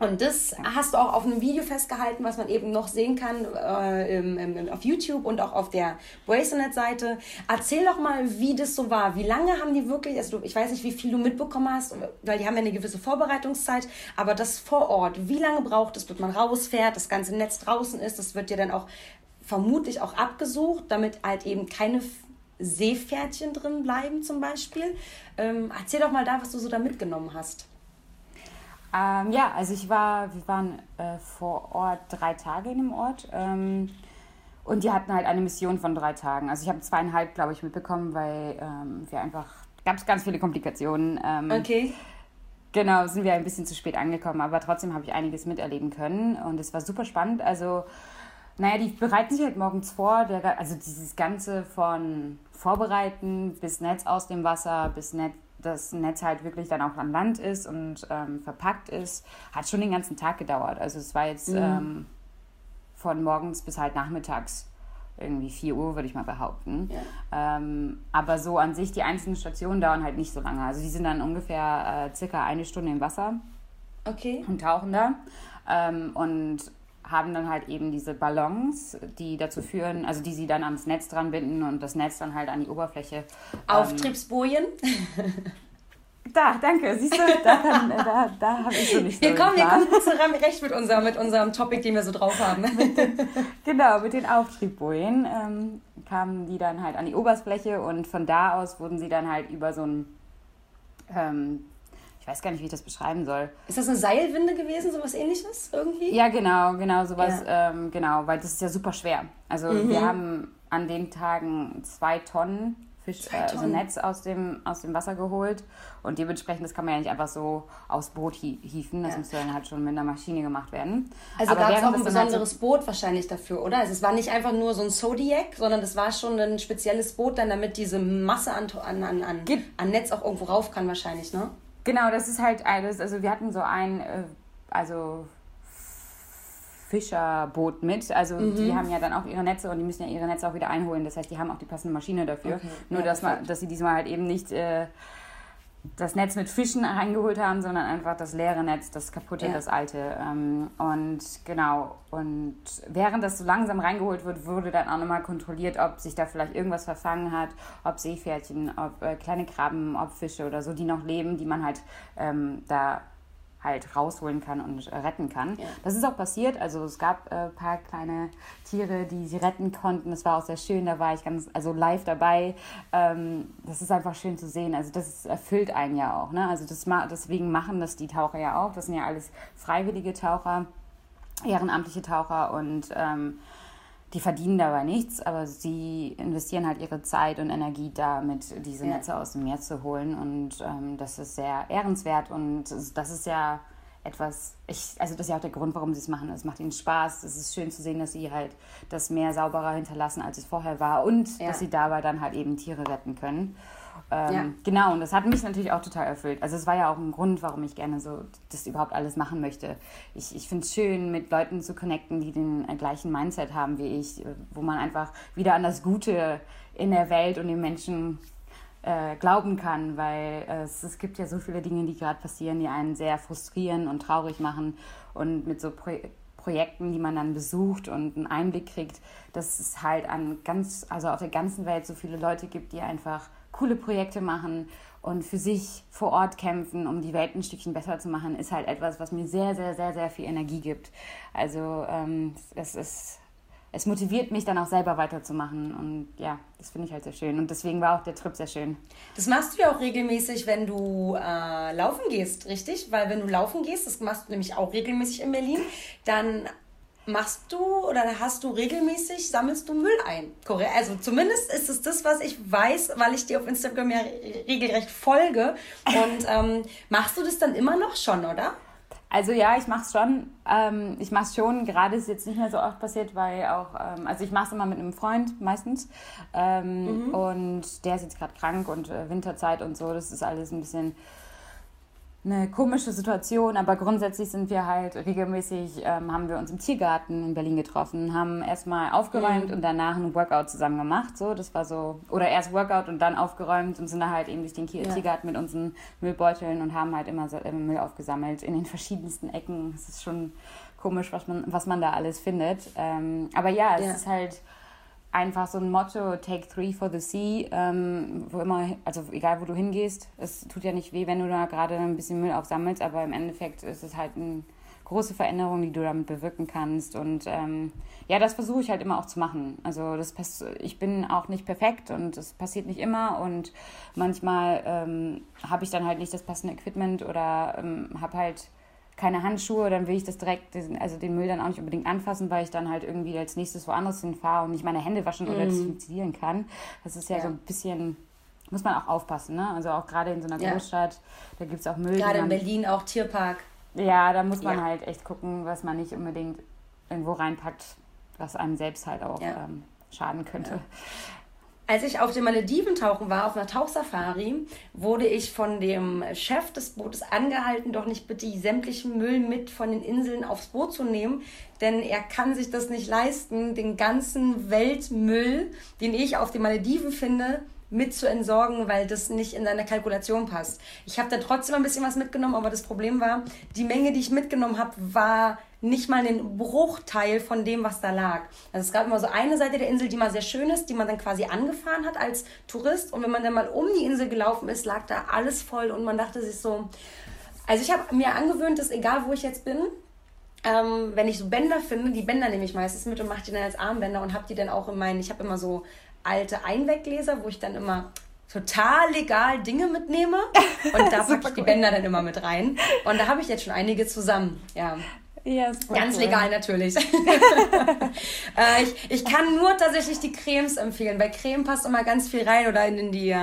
Und das hast du auch auf einem Video festgehalten, was man eben noch sehen kann äh, im, im, auf YouTube und auch auf der Bracelet-Seite. Erzähl doch mal, wie das so war. Wie lange haben die wirklich, also ich weiß nicht, wie viel du mitbekommen hast, weil die haben ja eine gewisse Vorbereitungszeit, aber das vor Ort, wie lange braucht es, bis man rausfährt, das ganze Netz draußen ist, das wird ja dann auch vermutlich auch abgesucht, damit halt eben keine Seepferdchen drin bleiben zum Beispiel. Ähm, erzähl doch mal da, was du so da mitgenommen hast. Ähm, ja, also ich war, wir waren äh, vor Ort drei Tage in dem Ort. Ähm, und die hatten halt eine Mission von drei Tagen. Also ich habe zweieinhalb, glaube ich, mitbekommen, weil ähm, wir einfach, gab es ganz viele Komplikationen. Ähm, okay. Genau, sind wir ein bisschen zu spät angekommen, aber trotzdem habe ich einiges miterleben können und es war super spannend. Also, naja, die bereiten sich halt morgens vor, der, also dieses Ganze von Vorbereiten bis Netz aus dem Wasser, bis Netz das Netz halt wirklich dann auch an Land ist und ähm, verpackt ist, hat schon den ganzen Tag gedauert. Also es war jetzt mhm. ähm, von morgens bis halt nachmittags irgendwie 4 Uhr, würde ich mal behaupten. Ja. Ähm, aber so an sich, die einzelnen Stationen dauern halt nicht so lange. Also die sind dann ungefähr äh, circa eine Stunde im Wasser. Okay. Und tauchen da. Ähm, und haben dann halt eben diese Ballons, die dazu führen, also die sie dann ans Netz dran binden und das Netz dann halt an die Oberfläche. Auftriebsbojen. Ähm, *laughs* da, danke. Siehst du, da, da, da habe ich so nicht Wir kommen, wir kommen zusammen recht mit unserem, mit unserem Topic, den wir so drauf haben. *laughs* genau, mit den Auftriebbojen ähm, kamen die dann halt an die Oberfläche und von da aus wurden sie dann halt über so ein ähm, ich weiß gar nicht, wie ich das beschreiben soll. Ist das eine Seilwinde gewesen, sowas ähnliches irgendwie? Ja, genau, genau, sowas, ja. ähm, genau, weil das ist ja super schwer. Also mhm. wir haben an den Tagen zwei Tonnen Fisch, zwei also Netz aus dem, aus dem Wasser geholt und dementsprechend, das kann man ja nicht einfach so aufs Boot hieven, das ja. müsste dann halt schon mit einer Maschine gemacht werden. Also gab es auch ein halt besonderes halt so Boot wahrscheinlich dafür, oder? Also es war nicht einfach nur so ein Zodiac, sondern das war schon ein spezielles Boot dann, damit diese Masse an, an, an, an Netz auch irgendwo rauf kann wahrscheinlich, ne? Genau, das ist halt alles. Also wir hatten so ein, äh, also Fischerboot mit. Also mhm. die haben ja dann auch ihre Netze und die müssen ja ihre Netze auch wieder einholen. Das heißt, die haben auch die passende Maschine dafür. Okay. Nur ja, dass, man, dass sie diesmal halt eben nicht äh, das Netz mit Fischen reingeholt haben, sondern einfach das leere Netz, das kaputte, ja. das alte. Ähm, und genau, und während das so langsam reingeholt wird, wurde dann auch nochmal kontrolliert, ob sich da vielleicht irgendwas verfangen hat, ob Seepferdchen, ob äh, kleine Krabben, ob Fische oder so, die noch leben, die man halt ähm, da halt rausholen kann und äh, retten kann. Ja. Das ist auch passiert. Also es gab ein äh, paar kleine Tiere, die sie retten konnten. Das war auch sehr schön. Da war ich ganz, also live dabei. Ähm, das ist einfach schön zu sehen. Also das erfüllt einen ja auch. Ne? Also das, deswegen machen das die Taucher ja auch. Das sind ja alles freiwillige Taucher, ehrenamtliche Taucher und ähm, die verdienen dabei nichts, aber sie investieren halt ihre Zeit und Energie damit, diese ja. Netze aus dem Meer zu holen. Und ähm, das ist sehr ehrenswert und das ist ja etwas, ich, also das ist ja auch der Grund, warum sie es machen. Es macht ihnen Spaß. Es ist schön zu sehen, dass sie halt das Meer sauberer hinterlassen, als es vorher war und ja. dass sie dabei dann halt eben Tiere retten können. Ähm, ja. Genau, und das hat mich natürlich auch total erfüllt. Also es war ja auch ein Grund, warum ich gerne so das überhaupt alles machen möchte. Ich, ich finde es schön, mit Leuten zu connecten, die den äh, gleichen Mindset haben wie ich, äh, wo man einfach wieder an das Gute in der Welt und den Menschen äh, glauben kann, weil äh, es, es gibt ja so viele Dinge, die gerade passieren, die einen sehr frustrieren und traurig machen und mit so Pro Projekten, die man dann besucht und einen Einblick kriegt, dass es halt an ganz, also auf der ganzen Welt so viele Leute gibt, die einfach coole Projekte machen und für sich vor Ort kämpfen, um die Welt ein Stückchen besser zu machen, ist halt etwas, was mir sehr, sehr, sehr, sehr viel Energie gibt. Also ähm, es ist es motiviert mich dann auch selber weiterzumachen. Und ja, das finde ich halt sehr schön. Und deswegen war auch der Trip sehr schön. Das machst du ja auch regelmäßig, wenn du äh, laufen gehst, richtig? Weil wenn du laufen gehst, das machst du nämlich auch regelmäßig in Berlin, dann machst du oder hast du regelmäßig, sammelst du Müll ein. Also zumindest ist es das, was ich weiß, weil ich dir auf Instagram ja regelrecht folge. Und ähm, machst du das dann immer noch schon, oder? Also ja, ich mache es schon. Ähm, ich mache es schon. Gerade ist jetzt nicht mehr so oft passiert, weil auch, ähm, also ich mache es immer mit einem Freund meistens. Ähm, mhm. Und der ist jetzt gerade krank und äh, Winterzeit und so. Das ist alles ein bisschen eine komische Situation, aber grundsätzlich sind wir halt regelmäßig, ähm, haben wir uns im Tiergarten in Berlin getroffen, haben erstmal aufgeräumt mhm. und danach ein Workout zusammen gemacht. So, das war so, oder erst Workout und dann aufgeräumt und sind da halt eben durch den ja. Tiergarten mit unseren Müllbeuteln und haben halt immer so immer Müll aufgesammelt in den verschiedensten Ecken. Es ist schon komisch, was man, was man da alles findet. Ähm, aber ja, es ja. ist halt einfach so ein Motto, take three for the sea, ähm, wo immer, also egal wo du hingehst, es tut ja nicht weh, wenn du da gerade ein bisschen Müll aufsammelst, aber im Endeffekt ist es halt eine große Veränderung, die du damit bewirken kannst und ähm, ja, das versuche ich halt immer auch zu machen. Also das ich bin auch nicht perfekt und es passiert nicht immer und manchmal ähm, habe ich dann halt nicht das passende Equipment oder ähm, habe halt keine Handschuhe, dann will ich das direkt, also den Müll dann auch nicht unbedingt anfassen, weil ich dann halt irgendwie als nächstes woanders hinfahre und nicht meine Hände waschen oder mm. desinfizieren kann. Das ist ja, ja, so ein bisschen, muss man auch aufpassen, ne? Also auch gerade in so einer ja. Großstadt, da gibt es auch Müll. Gerade in Berlin auch Tierpark. Ja, da muss man ja. halt echt gucken, was man nicht unbedingt irgendwo reinpackt, was einem selbst halt auch ähm, schaden könnte. Als ich auf den Malediven tauchen war, auf einer Tauchsafari, wurde ich von dem Chef des Bootes angehalten, doch nicht bitte sämtlichen Müll mit von den Inseln aufs Boot zu nehmen, denn er kann sich das nicht leisten, den ganzen Weltmüll, den ich auf den Malediven finde, mit zu entsorgen, weil das nicht in seine Kalkulation passt. Ich habe dann trotzdem ein bisschen was mitgenommen, aber das Problem war, die Menge, die ich mitgenommen habe, war nicht mal einen Bruchteil von dem, was da lag. Also es gab immer so eine Seite der Insel, die mal sehr schön ist, die man dann quasi angefahren hat als Tourist. Und wenn man dann mal um die Insel gelaufen ist, lag da alles voll und man dachte sich so, also ich habe mir angewöhnt, dass egal wo ich jetzt bin, ähm, wenn ich so Bänder finde, die Bänder nehme ich meistens mit und mache die dann als Armbänder und habe die dann auch in meinen, ich habe immer so alte Einweggläser, wo ich dann immer total legal Dinge mitnehme und *laughs* da packe ich die Bänder dann immer mit rein und da habe ich jetzt schon einige zusammen. Ja. Ja, Ganz cool. legal natürlich. *laughs* *laughs* äh, ich, ich kann nur tatsächlich die Cremes empfehlen. Bei Creme passt immer ganz viel rein oder in die. Äh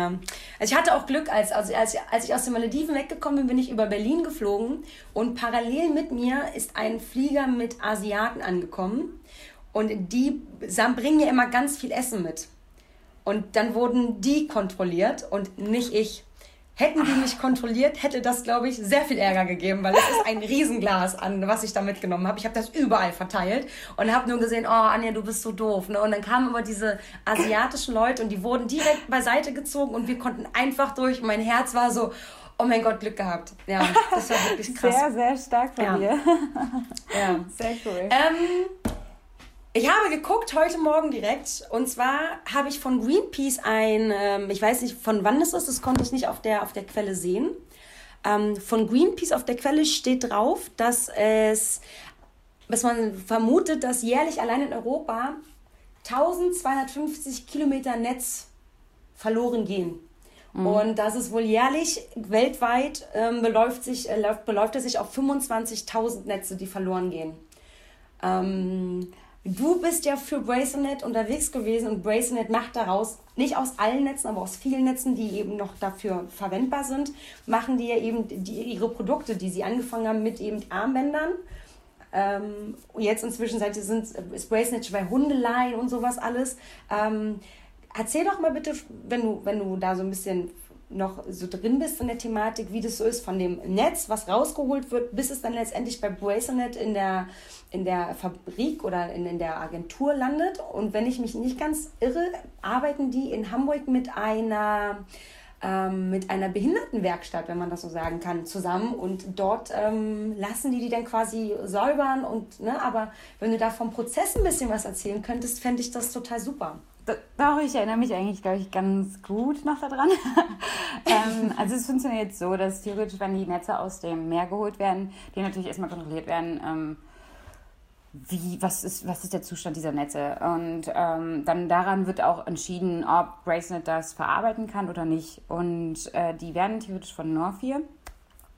also ich hatte auch Glück, als, als, als, als ich aus den Malediven weggekommen bin, bin ich über Berlin geflogen und parallel mit mir ist ein Flieger mit Asiaten angekommen und die bringen mir immer ganz viel Essen mit. Und dann wurden die kontrolliert und nicht ich. Hätten die mich kontrolliert, hätte das, glaube ich, sehr viel Ärger gegeben, weil es ist ein Riesenglas an, was ich da mitgenommen habe. Ich habe das überall verteilt und habe nur gesehen, oh Anja, du bist so doof. Ne? Und dann kamen immer diese asiatischen Leute und die wurden direkt beiseite gezogen und wir konnten einfach durch. Und mein Herz war so, oh mein Gott, Glück gehabt. Ja, das war wirklich krass. Sehr, sehr stark von ja. dir. ja. *laughs* Sehr cool. Ähm, ich habe geguckt heute Morgen direkt und zwar habe ich von Greenpeace ein, ähm, ich weiß nicht von wann es ist, das konnte ich nicht auf der, auf der Quelle sehen. Ähm, von Greenpeace auf der Quelle steht drauf, dass es, dass man vermutet, dass jährlich allein in Europa 1250 Kilometer Netz verloren gehen. Mhm. Und das ist wohl jährlich weltweit ähm, beläuft, sich, äh, beläuft es sich auf 25.000 Netze, die verloren gehen. Ähm, Du bist ja für Bracelet unterwegs gewesen und Bracelet macht daraus, nicht aus allen Netzen, aber aus vielen Netzen, die eben noch dafür verwendbar sind, machen die ja eben die, ihre Produkte, die sie angefangen haben mit eben Armbändern. Ähm, jetzt inzwischen seit sind, ist Bracelet bei Hundeleien und sowas alles. Ähm, erzähl doch mal bitte, wenn du, wenn du da so ein bisschen noch so drin bist in der Thematik, wie das so ist von dem Netz, was rausgeholt wird, bis es dann letztendlich bei Bracelet in der, in der Fabrik oder in, in der Agentur landet. Und wenn ich mich nicht ganz irre, arbeiten die in Hamburg mit einer ähm, mit einer Behindertenwerkstatt, wenn man das so sagen kann, zusammen und dort ähm, lassen die die dann quasi säubern und ne, aber wenn du da vom Prozess ein bisschen was erzählen könntest, fände ich das total super. Doch, ich erinnere mich eigentlich, glaube ich, ganz gut noch daran. *laughs* ähm, also es funktioniert so, dass theoretisch, wenn die Netze aus dem Meer geholt werden, die natürlich erstmal kontrolliert werden, ähm, wie, was, ist, was ist der Zustand dieser Netze. Und ähm, dann daran wird auch entschieden, ob Bracelet das verarbeiten kann oder nicht. Und äh, die werden theoretisch von Norfir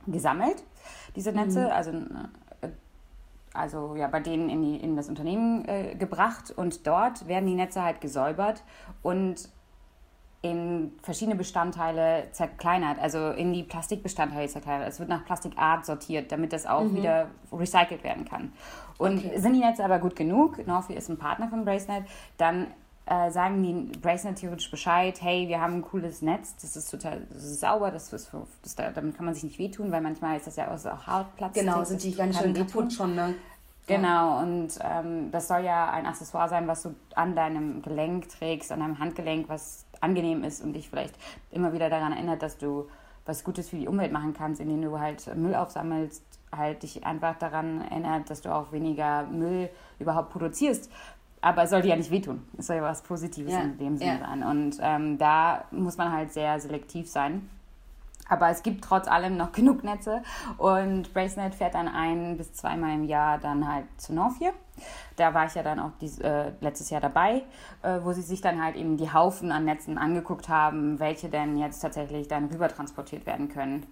gesammelt, diese Netze. Mhm. Also also ja, bei denen in, die, in das Unternehmen äh, gebracht und dort werden die Netze halt gesäubert und in verschiedene Bestandteile zerkleinert, also in die Plastikbestandteile zerkleinert. Es wird nach Plastikart sortiert, damit das auch mhm. wieder recycelt werden kann. Und okay. sind die Netze aber gut genug, Northview ist ein Partner von Bracenet, dann äh, sagen die Bracenet theoretisch Bescheid, hey, wir haben ein cooles Netz, das ist total das ist sauber, das ist, das, damit kann man sich nicht wehtun, weil manchmal ist das ja auch Hautplatz. Genau, sind die ganz schön kaputt schon, ne? Genau, und ähm, das soll ja ein Accessoire sein, was du an deinem Gelenk trägst, an deinem Handgelenk, was angenehm ist und dich vielleicht immer wieder daran erinnert, dass du was Gutes für die Umwelt machen kannst, indem du halt Müll aufsammelst, halt dich einfach daran erinnert, dass du auch weniger Müll überhaupt produzierst. Aber es soll dir ja nicht wehtun. Es soll ja was Positives ja, in dem Sinne ja. sein. Und ähm, da muss man halt sehr selektiv sein. Aber es gibt trotz allem noch *laughs* genug Netze und Bracenet fährt dann ein bis zweimal im Jahr dann halt zu Northview. Da war ich ja dann auch dies, äh, letztes Jahr dabei, äh, wo sie sich dann halt eben die Haufen an Netzen angeguckt haben, welche denn jetzt tatsächlich dann rüber transportiert werden können.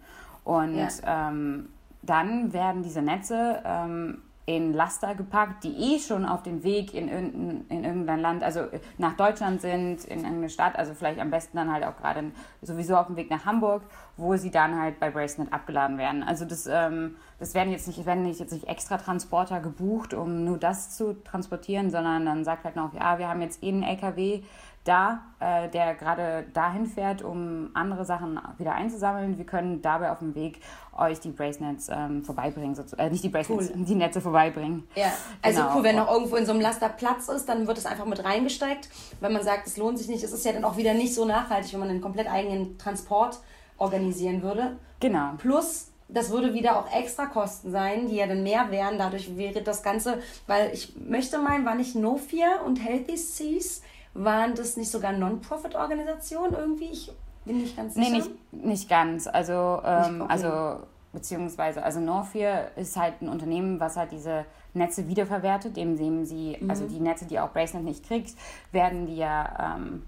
Und ja. ähm, dann werden diese Netze ähm, in Laster gepackt, die eh schon auf dem Weg in irgendein, in irgendein Land, also nach Deutschland sind, in irgendeine Stadt, also vielleicht am besten dann halt auch gerade sowieso auf dem Weg nach Hamburg, wo sie dann halt bei Bracenet abgeladen werden. Also das, ähm, das werden jetzt nicht, werden jetzt nicht extra Transporter gebucht, um nur das zu transportieren, sondern dann sagt halt noch, ja, wir haben jetzt eh einen LKW, da, äh, der gerade dahin fährt, um andere Sachen wieder einzusammeln. Wir können dabei auf dem Weg euch die Bracelets ähm, vorbeibringen, äh, nicht die Bracelets, cool. die Netze vorbeibringen. Ja, also genau. cool, wenn noch irgendwo in so einem Laster Platz ist, dann wird es einfach mit reingesteckt. Wenn man sagt, es lohnt sich nicht, es ist ja dann auch wieder nicht so nachhaltig, wenn man einen komplett eigenen Transport organisieren würde. Genau. Plus das würde wieder auch extra Kosten sein, die ja dann mehr wären. Dadurch wäre das Ganze, weil ich möchte meinen, war nicht No Fear und Healthy Seas waren das nicht sogar Non-Profit-Organisationen irgendwie? Ich bin nicht ganz sicher. Nee, nicht, nicht ganz. Also, ähm, nicht, also beziehungsweise, also Norfear ist halt ein Unternehmen, was halt diese Netze wiederverwertet, indem sie, mhm. also die Netze, die auch Bracelet nicht kriegt, werden die ja ähm,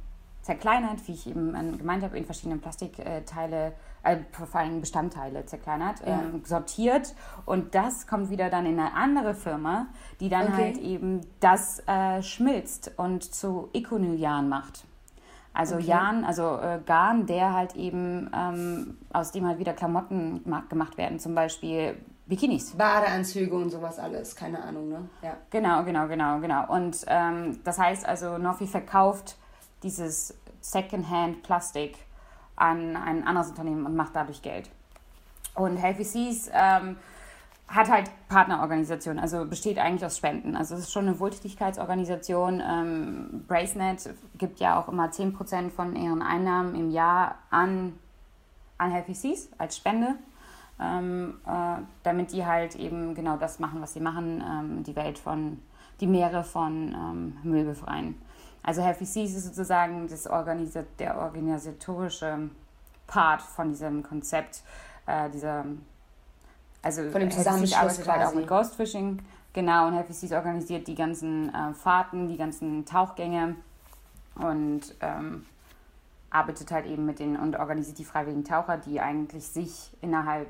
zerkleinert, wie ich eben gemeint habe, in verschiedene Plastikteile äh, vor allem Bestandteile zerkleinert, ja. ähm, sortiert und das kommt wieder dann in eine andere Firma, die dann okay. halt eben das äh, schmilzt und zu Ekonyljan macht. Also okay. Jan, also äh, Garn, der halt eben ähm, aus dem halt wieder Klamotten gemacht werden, zum Beispiel Bikinis. Badeanzüge und sowas alles, keine Ahnung, ne? Ja. Genau, genau, genau, genau. Und ähm, das heißt also, Nofi verkauft dieses Secondhand Plastik an ein anderes Unternehmen und macht dadurch Geld. Und Healthy Seas ähm, hat halt Partnerorganisationen, also besteht eigentlich aus Spenden. Also es ist schon eine Wohltätigkeitsorganisation. Ähm, Bracenet gibt ja auch immer 10% von ihren Einnahmen im Jahr an, an Healthy Seas als Spende. Ähm, äh, damit die halt eben genau das machen, was sie machen, ähm, die Welt von, die Meere von ähm, Müll befreien. Also Healthy Seas ist sozusagen das Organisa der organisatorische Part von diesem Konzept, äh, dieser, also von dem Zusammenschluss arbeitet halt auch mit Ghostfishing, genau, und Healthy Seas organisiert die ganzen äh, Fahrten, die ganzen Tauchgänge und ähm, arbeitet halt eben mit den und organisiert die freiwilligen Taucher, die eigentlich sich innerhalb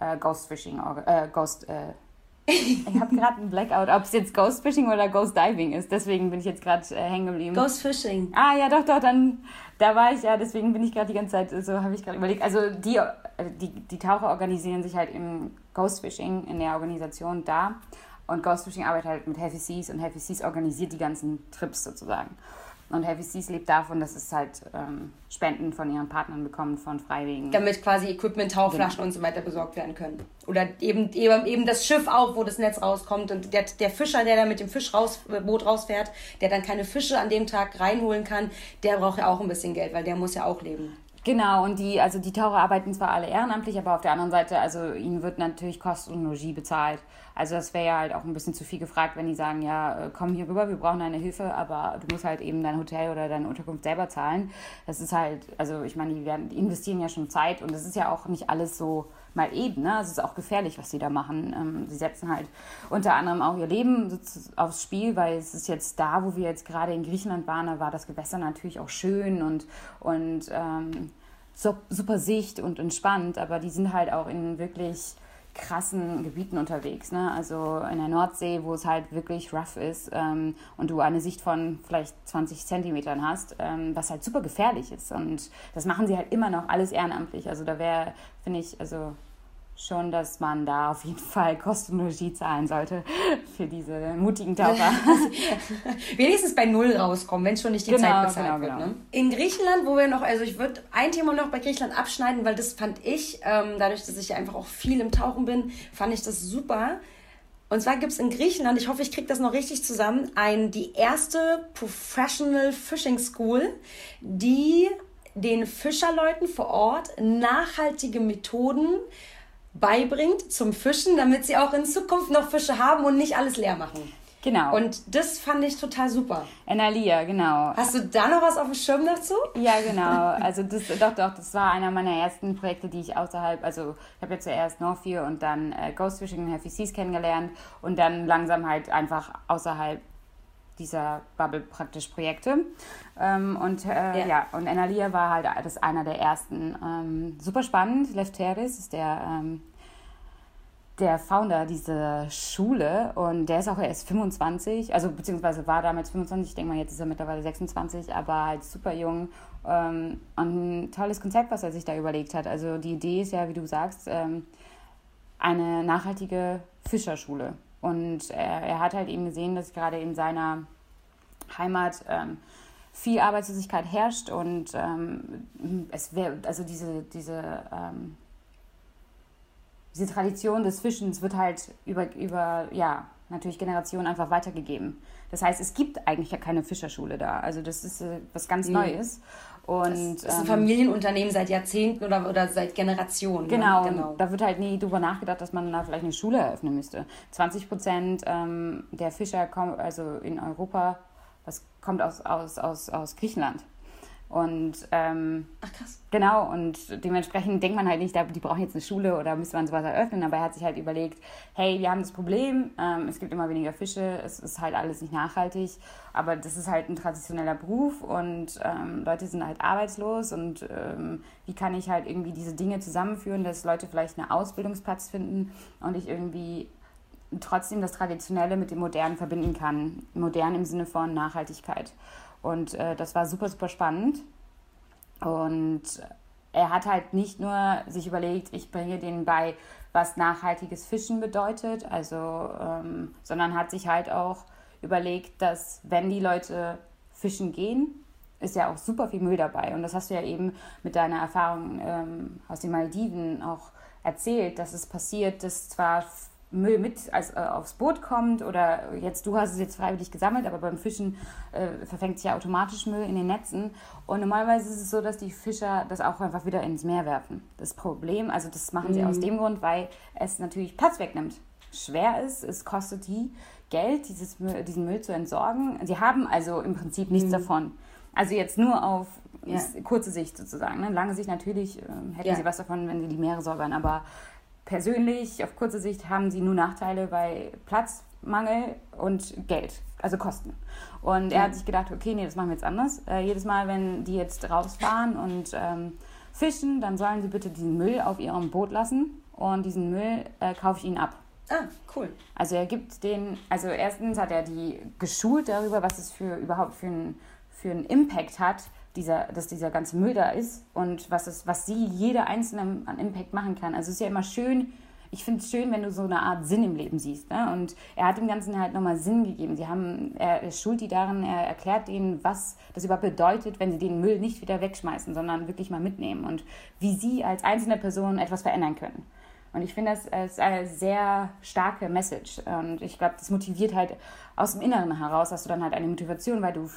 äh, Ghostfishing, äh, Ghost, äh, ich habe gerade einen Blackout, ob es jetzt Ghost Fishing oder Ghost Diving ist. Deswegen bin ich jetzt gerade äh, hängen geblieben. Ghost Fishing. Ah ja, doch, doch, dann da war ich ja, deswegen bin ich gerade die ganze Zeit, so habe ich gerade überlegt. Also die, äh, die, die Taucher organisieren sich halt im Ghost Fishing in der Organisation da. Und Ghost Fishing arbeitet halt mit Heavy Seas und Heavy Seas organisiert die ganzen Trips sozusagen. Und Heavy Seas lebt davon, dass es halt ähm, Spenden von ihren Partnern bekommt, von Freiwilligen. Damit quasi Equipment, Tauchflaschen genau. und so weiter besorgt werden können. Oder eben, eben, eben das Schiff auch, wo das Netz rauskommt. Und der, der Fischer, der da mit dem Fischboot rausfährt, der dann keine Fische an dem Tag reinholen kann, der braucht ja auch ein bisschen Geld, weil der muss ja auch leben. Genau, und die, also die Taucher arbeiten zwar alle ehrenamtlich, aber auf der anderen Seite, also ihnen wird natürlich Kost und Logis bezahlt. Also das wäre ja halt auch ein bisschen zu viel gefragt, wenn die sagen, ja, äh, komm hier rüber, wir brauchen deine Hilfe, aber du musst halt eben dein Hotel oder deine Unterkunft selber zahlen. Das ist halt, also ich meine, die, die investieren ja schon Zeit und das ist ja auch nicht alles so mal eben, ne? Es ist auch gefährlich, was sie da machen. Ähm, sie setzen halt unter anderem auch ihr Leben aufs Spiel, weil es ist jetzt da, wo wir jetzt gerade in Griechenland waren, da war das Gewässer natürlich auch schön und, und ähm, super Sicht und entspannt, aber die sind halt auch in wirklich krassen Gebieten unterwegs. Ne? Also in der Nordsee, wo es halt wirklich rough ist ähm, und du eine Sicht von vielleicht 20 Zentimetern hast, ähm, was halt super gefährlich ist. Und das machen sie halt immer noch alles ehrenamtlich. Also da wäre, finde ich, also schon, dass man da auf jeden Fall Kostenregie zahlen sollte für diese mutigen Taucher. *laughs* Wenigstens bei Null rauskommen, wenn schon nicht die Genau, Zeit bezahlt genau, wird. genau. Ne? In Griechenland, wo wir noch, also ich würde ein Thema noch bei Griechenland abschneiden, weil das fand ich, ähm, dadurch, dass ich ja einfach auch viel im Tauchen bin, fand ich das super. Und zwar gibt es in Griechenland, ich hoffe, ich kriege das noch richtig zusammen, ein, die erste Professional Fishing School, die den Fischerleuten vor Ort nachhaltige Methoden beibringt zum Fischen, damit sie auch in Zukunft noch Fische haben und nicht alles leer machen. genau. Und das fand ich total super. Enalia, genau. Hast du da noch was auf dem Schirm dazu? Ja, genau. Also das, doch, doch, das war einer meiner ersten Projekte, die ich außerhalb, also ich habe ja zuerst Northview und dann äh, Ghost Fishing und Heavy Seas kennengelernt und dann langsam halt einfach außerhalb dieser Bubble praktisch Projekte. Ähm, und äh, Ja. ja. und Enalia war halt das einer der ersten. Ähm, super spannend. Lefteris ist der ähm, der Founder dieser Schule und der ist auch erst 25, also beziehungsweise war damals 25, ich denke mal, jetzt ist er mittlerweile 26, aber halt super jung. Ähm, und ein tolles Konzept, was er sich da überlegt hat. Also die Idee ist ja, wie du sagst, ähm, eine nachhaltige Fischerschule. Und er, er hat halt eben gesehen, dass gerade in seiner Heimat ähm, viel Arbeitslosigkeit herrscht und ähm, es wäre, also diese, diese ähm, diese Tradition des Fischens wird halt über, über ja, natürlich Generationen einfach weitergegeben. Das heißt, es gibt eigentlich ja keine Fischerschule da. Also das ist äh, was ganz Neues. Und Das ist ein ähm, Familienunternehmen seit Jahrzehnten oder, oder seit Generationen. Genau, Ne? genau. da wird halt nie drüber nachgedacht, dass man da vielleicht eine Schule eröffnen müsste. 20 Prozent ähm, der Fischer kommen, also in Europa, das kommt aus, aus, aus, aus Griechenland. Und ähm, Ach krass. Genau, und dementsprechend denkt man halt nicht, die brauchen jetzt eine Schule oder müsste man sowas eröffnen, aber er hat sich halt überlegt, hey, wir haben das Problem, ähm, es gibt immer weniger Fische, es ist halt alles nicht nachhaltig, aber das ist halt ein traditioneller Beruf und ähm, Leute sind halt arbeitslos und ähm, wie kann ich halt irgendwie diese Dinge zusammenführen, dass Leute vielleicht einen Ausbildungsplatz finden und ich irgendwie trotzdem das Traditionelle mit dem Modernen verbinden kann. Modern im Sinne von Nachhaltigkeit. Und äh, das war super, super spannend. Und er hat halt nicht nur sich überlegt, ich bringe denen bei, was nachhaltiges Fischen bedeutet, also, ähm, sondern hat sich halt auch überlegt, dass wenn die Leute fischen gehen, ist ja auch super viel Müll dabei. Und das hast du ja eben mit deiner Erfahrung ähm, aus den Maldiven auch erzählt, dass es passiert, dass zwar Müll mit als, äh, aufs Boot kommt oder jetzt, du hast es jetzt freiwillig gesammelt, aber beim Fischen äh, verfängt sich ja automatisch Müll in den Netzen. Und normalerweise ist es so, dass die Fischer das auch einfach wieder ins Meer werfen. Das Problem, also das machen sie aus dem Grund, weil es natürlich Platz wegnimmt. Schwer ist, es kostet die Geld, dieses Müll, diesen Müll zu entsorgen. Sie haben also im Prinzip nichts davon. Also jetzt nur auf Ja. kurze Sicht sozusagen. Ne? Lange Sicht natürlich ähm, hätten Ja. sie was davon, wenn sie die Meere säubern, aber persönlich auf kurze Sicht haben sie nur Nachteile bei Platzmangel und Geld, also Kosten. Und er hat sich gedacht, okay, nee, das machen wir jetzt anders. Äh, jedes Mal, wenn die jetzt rausfahren und ähm, fischen, dann sollen sie bitte diesen Müll auf ihrem Boot lassen und diesen Müll äh, kaufe ich ihnen ab. Ah, cool. Also er gibt den, also erstens hat er die geschult darüber, was es für überhaupt für einen für einen Impact hat, dieser, dass dieser ganze Müll da ist und was es, was sie jeder einzelne an Impact machen kann. Also es ist ja immer schön, ich finde es schön, wenn du so eine Art Sinn im Leben siehst. Ne? Und er hat dem Ganzen halt nochmal Sinn gegeben. Sie haben, er, schult die darin, er erklärt ihnen, was das überhaupt bedeutet, wenn sie den Müll nicht wieder wegschmeißen, sondern wirklich mal mitnehmen und wie sie als einzelne Person etwas verändern können. Und ich finde das als eine sehr starke Message. Und ich glaube, das motiviert halt aus dem Inneren heraus, dass du dann halt eine Motivation, weil du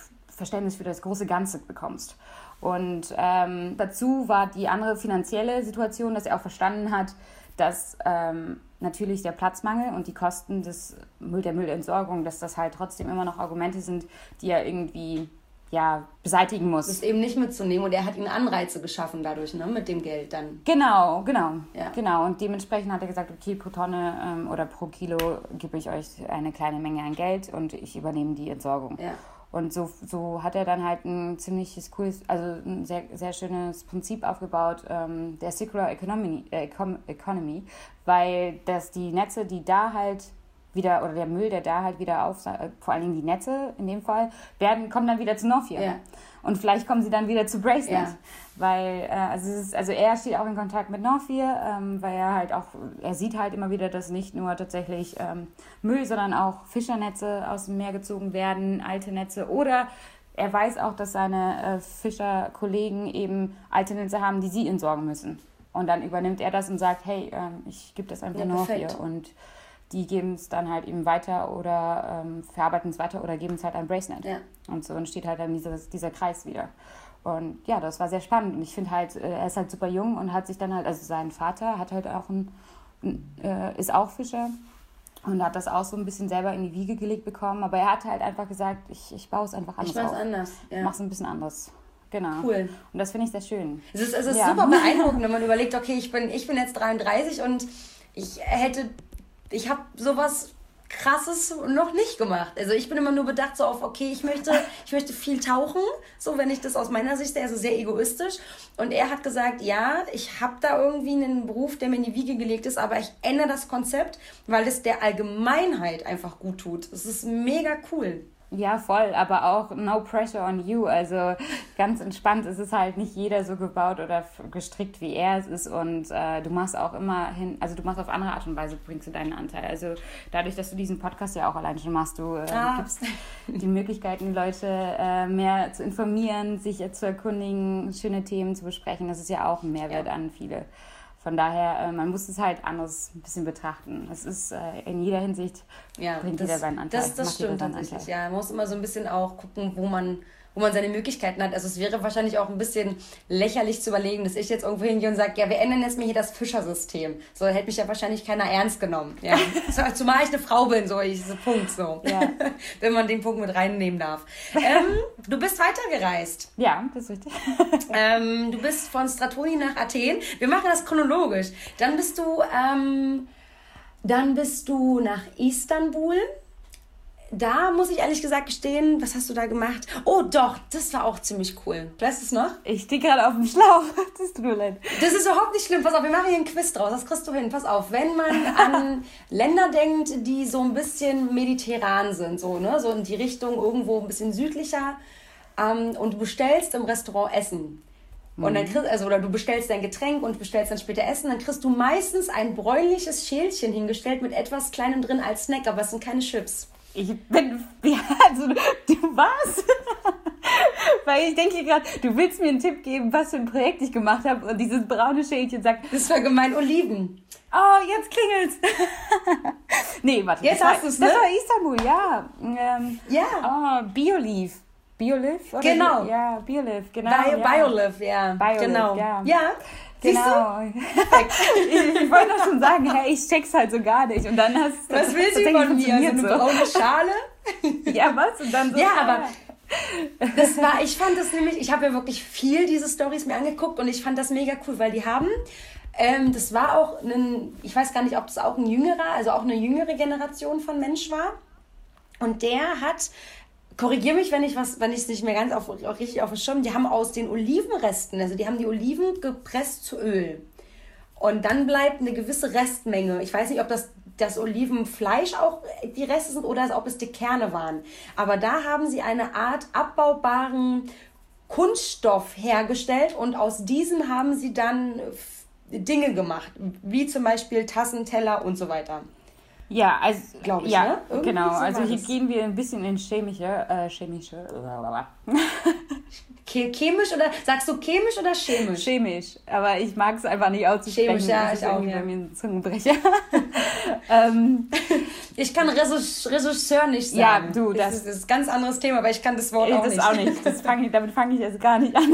Verständnis für das große Ganze bekommst. Und ähm, dazu war die andere finanzielle Situation, dass er auch verstanden hat, dass ähm, natürlich der Platzmangel und die Kosten des Müll, der Müllentsorgung, dass das halt trotzdem immer noch Argumente sind, die er irgendwie ja, beseitigen muss. Das eben nicht mitzunehmen und er hat ihnen Anreize geschaffen dadurch, ne, mit dem Geld dann. Genau, genau, Ja. genau. Und dementsprechend hat er gesagt, okay, pro Tonne ähm, oder pro Kilo gebe ich euch eine kleine Menge an Geld und ich übernehme die Entsorgung. Ja. Und so, so hat er dann halt ein ziemliches cooles, also ein sehr, sehr schönes Prinzip aufgebaut, ähm, der Circular Economy, äh, Economy, weil das die Netze, die da halt wieder, oder der Müll, der da halt wieder auf, äh, vor allen Dingen die Netze in dem Fall, werden, kommen dann wieder zu Northia. Ja. Und vielleicht kommen sie dann wieder zu Bracelet. Ja. Weil, äh, also, ist, also er steht auch in Kontakt mit Northia, ähm, weil er halt auch, er sieht halt immer wieder, dass nicht nur tatsächlich ähm, Müll, sondern auch Fischernetze aus dem Meer gezogen werden, alte Netze oder er weiß auch, dass seine äh, Fischerkollegen eben alte Netze haben, die sie entsorgen müssen. Und dann übernimmt er das und sagt, hey, ähm, ich gebe das einfach ja, Northia. Und die geben es dann halt eben weiter oder ähm, verarbeiten es weiter oder geben es halt an Bracenet. Ja. Und so entsteht halt dann dieser, dieser Kreis wieder. Und ja, das war sehr spannend. Und ich finde halt, äh, er ist halt super jung und hat sich dann halt, also sein Vater hat halt auch ein, äh, ist auch Fischer und hat das auch so ein bisschen selber in die Wiege gelegt bekommen. Aber er hat halt einfach gesagt, ich, ich baue es einfach anders. Ich mache es anders. Ja. Mach es ein bisschen anders. Genau. Cool. Und das finde ich sehr schön. Es ist, es ist ja. super *laughs* beeindruckend, wenn man überlegt, okay, ich bin, ich bin jetzt 33 und ich hätte ich habe sowas krasses noch nicht gemacht. Also ich bin immer nur bedacht so auf, okay, ich möchte, *laughs* ich möchte viel tauchen, so wenn ich das aus meiner Sicht sehe, also sehr egoistisch. Und er hat gesagt, ja, ich habe da irgendwie einen Beruf, der mir in die Wiege gelegt ist, aber ich ändere das Konzept, weil es der Allgemeinheit einfach gut tut. Es ist mega cool. Ja, voll, aber auch no pressure on you. Also ganz entspannt. Es ist halt nicht jeder so gebaut oder gestrickt, wie er es ist. Und äh, du machst auch immer hin, also du machst auf andere Art und Weise, bringst du deinen Anteil. Also dadurch, dass du diesen Podcast ja auch allein schon machst, du äh, ah. gibst die Möglichkeiten, die Leute äh, mehr zu informieren, sich zu erkundigen, schöne Themen zu besprechen. Das ist ja auch ein Mehrwert ja. an viele. Von daher, äh, man muss es halt anders ein bisschen betrachten. Es ist äh, in jeder Hinsicht, ja, bringt das, jeder seinen Anteil. Das, das stimmt tatsächlich, ja. Man muss immer so ein bisschen auch gucken, wo man wo man seine Möglichkeiten hat. Also es wäre wahrscheinlich auch ein bisschen lächerlich zu überlegen, dass ich jetzt irgendwo hingehe und sage, ja, wir ändern jetzt mir hier das Fischersystem. So, hätte mich ja wahrscheinlich keiner ernst genommen. Ja. *laughs* so, zumal ich eine Frau bin, so, ich, so Punkt, so. Ja. *laughs* Wenn man den Punkt mit reinnehmen darf. Ähm, du bist weitergereist. Ja, das ist richtig. *laughs* ähm, du bist von Stratoni nach Athen. Wir machen das chronologisch. Dann bist du, ähm, dann bist du nach Istanbul da muss ich ehrlich gesagt gestehen, was hast du da gemacht? Oh doch, das war auch ziemlich cool. Weißt du es noch? Ich stehe gerade auf dem Schlauch. *laughs* Das tut mir leid. Das ist überhaupt nicht schlimm. Pass auf, wir machen hier einen Quiz draus. Das kriegst du hin. Pass auf, wenn man an *laughs* Länder denkt, die so ein bisschen mediterran sind, so, ne? so in die Richtung irgendwo ein bisschen südlicher, ähm, und du bestellst im Restaurant Essen. Und dann mhm. kriegst, also, oder du bestellst dein Getränk und bestellst dann später Essen, dann kriegst du meistens ein bräunliches Schälchen hingestellt mit etwas Kleinem drin als Snack, aber es sind keine Chips. Ich bin, *laughs* ja, also, du warst. *laughs* Weil ich denke gerade, du willst mir einen Tipp geben, was für ein Projekt ich gemacht habe und dieses braune Schälchen sagt. Das war gemein Oliven. Oh, jetzt klingelt's. *laughs* nee, warte. Jetzt hast du es, ne? Das war Istanbul, ja. Ähm, ja. Oh, Bioliv. Bioliv? Genau. Ja, Bioliv, genau. Bio, ja. Bioliv, ja. Bioliv, genau. Ja. ja. Genau. *laughs* ich, ich wollte doch schon sagen, hey, ich check's halt so gar nicht. Und dann hast du. Was will sie von mir? So eine braune Schale? *laughs* ja, was? Und dann so. Ja, aber das war, ich fand das nämlich, ich habe ja wirklich viel diese Stories mir angeguckt und ich fand das mega cool, weil die haben, ähm, das war auch ein, ich weiß gar nicht, ob das auch ein jüngerer, also auch eine jüngere Generation von Mensch war. Und der hat korrigiere mich, wenn ich was, wenn ich es nicht mehr ganz auf, auch richtig auf dem Schirm. Die haben aus den Olivenresten, also die haben die Oliven gepresst zu Öl. Und dann bleibt eine gewisse Restmenge. Ich weiß nicht, ob das das Olivenfleisch auch die Reste sind oder ob es die Kerne waren. Aber da haben sie eine Art abbaubaren Kunststoff hergestellt und aus diesem haben sie dann Dinge gemacht, wie zum Beispiel Tassen, Teller und so weiter. Ja, also glaube ich, ja, ne? genau. So also hier gehen wir ein bisschen in chemische, äh, chemische. *laughs* chemisch oder sagst du chemisch oder chemisch? Chemisch, aber ich mag es einfach nicht auszusprechen. Chemisch, ja, ich auch. Ja. bei mir ein Zungenbrecher. *laughs* ähm, ich kann Regisseur nicht sagen. Ja, du, das, das ist ein ganz anderes Thema, aber ich kann das Wort auch das nicht. auch nicht. Das *laughs* fang ich, damit fange ich jetzt gar nicht an.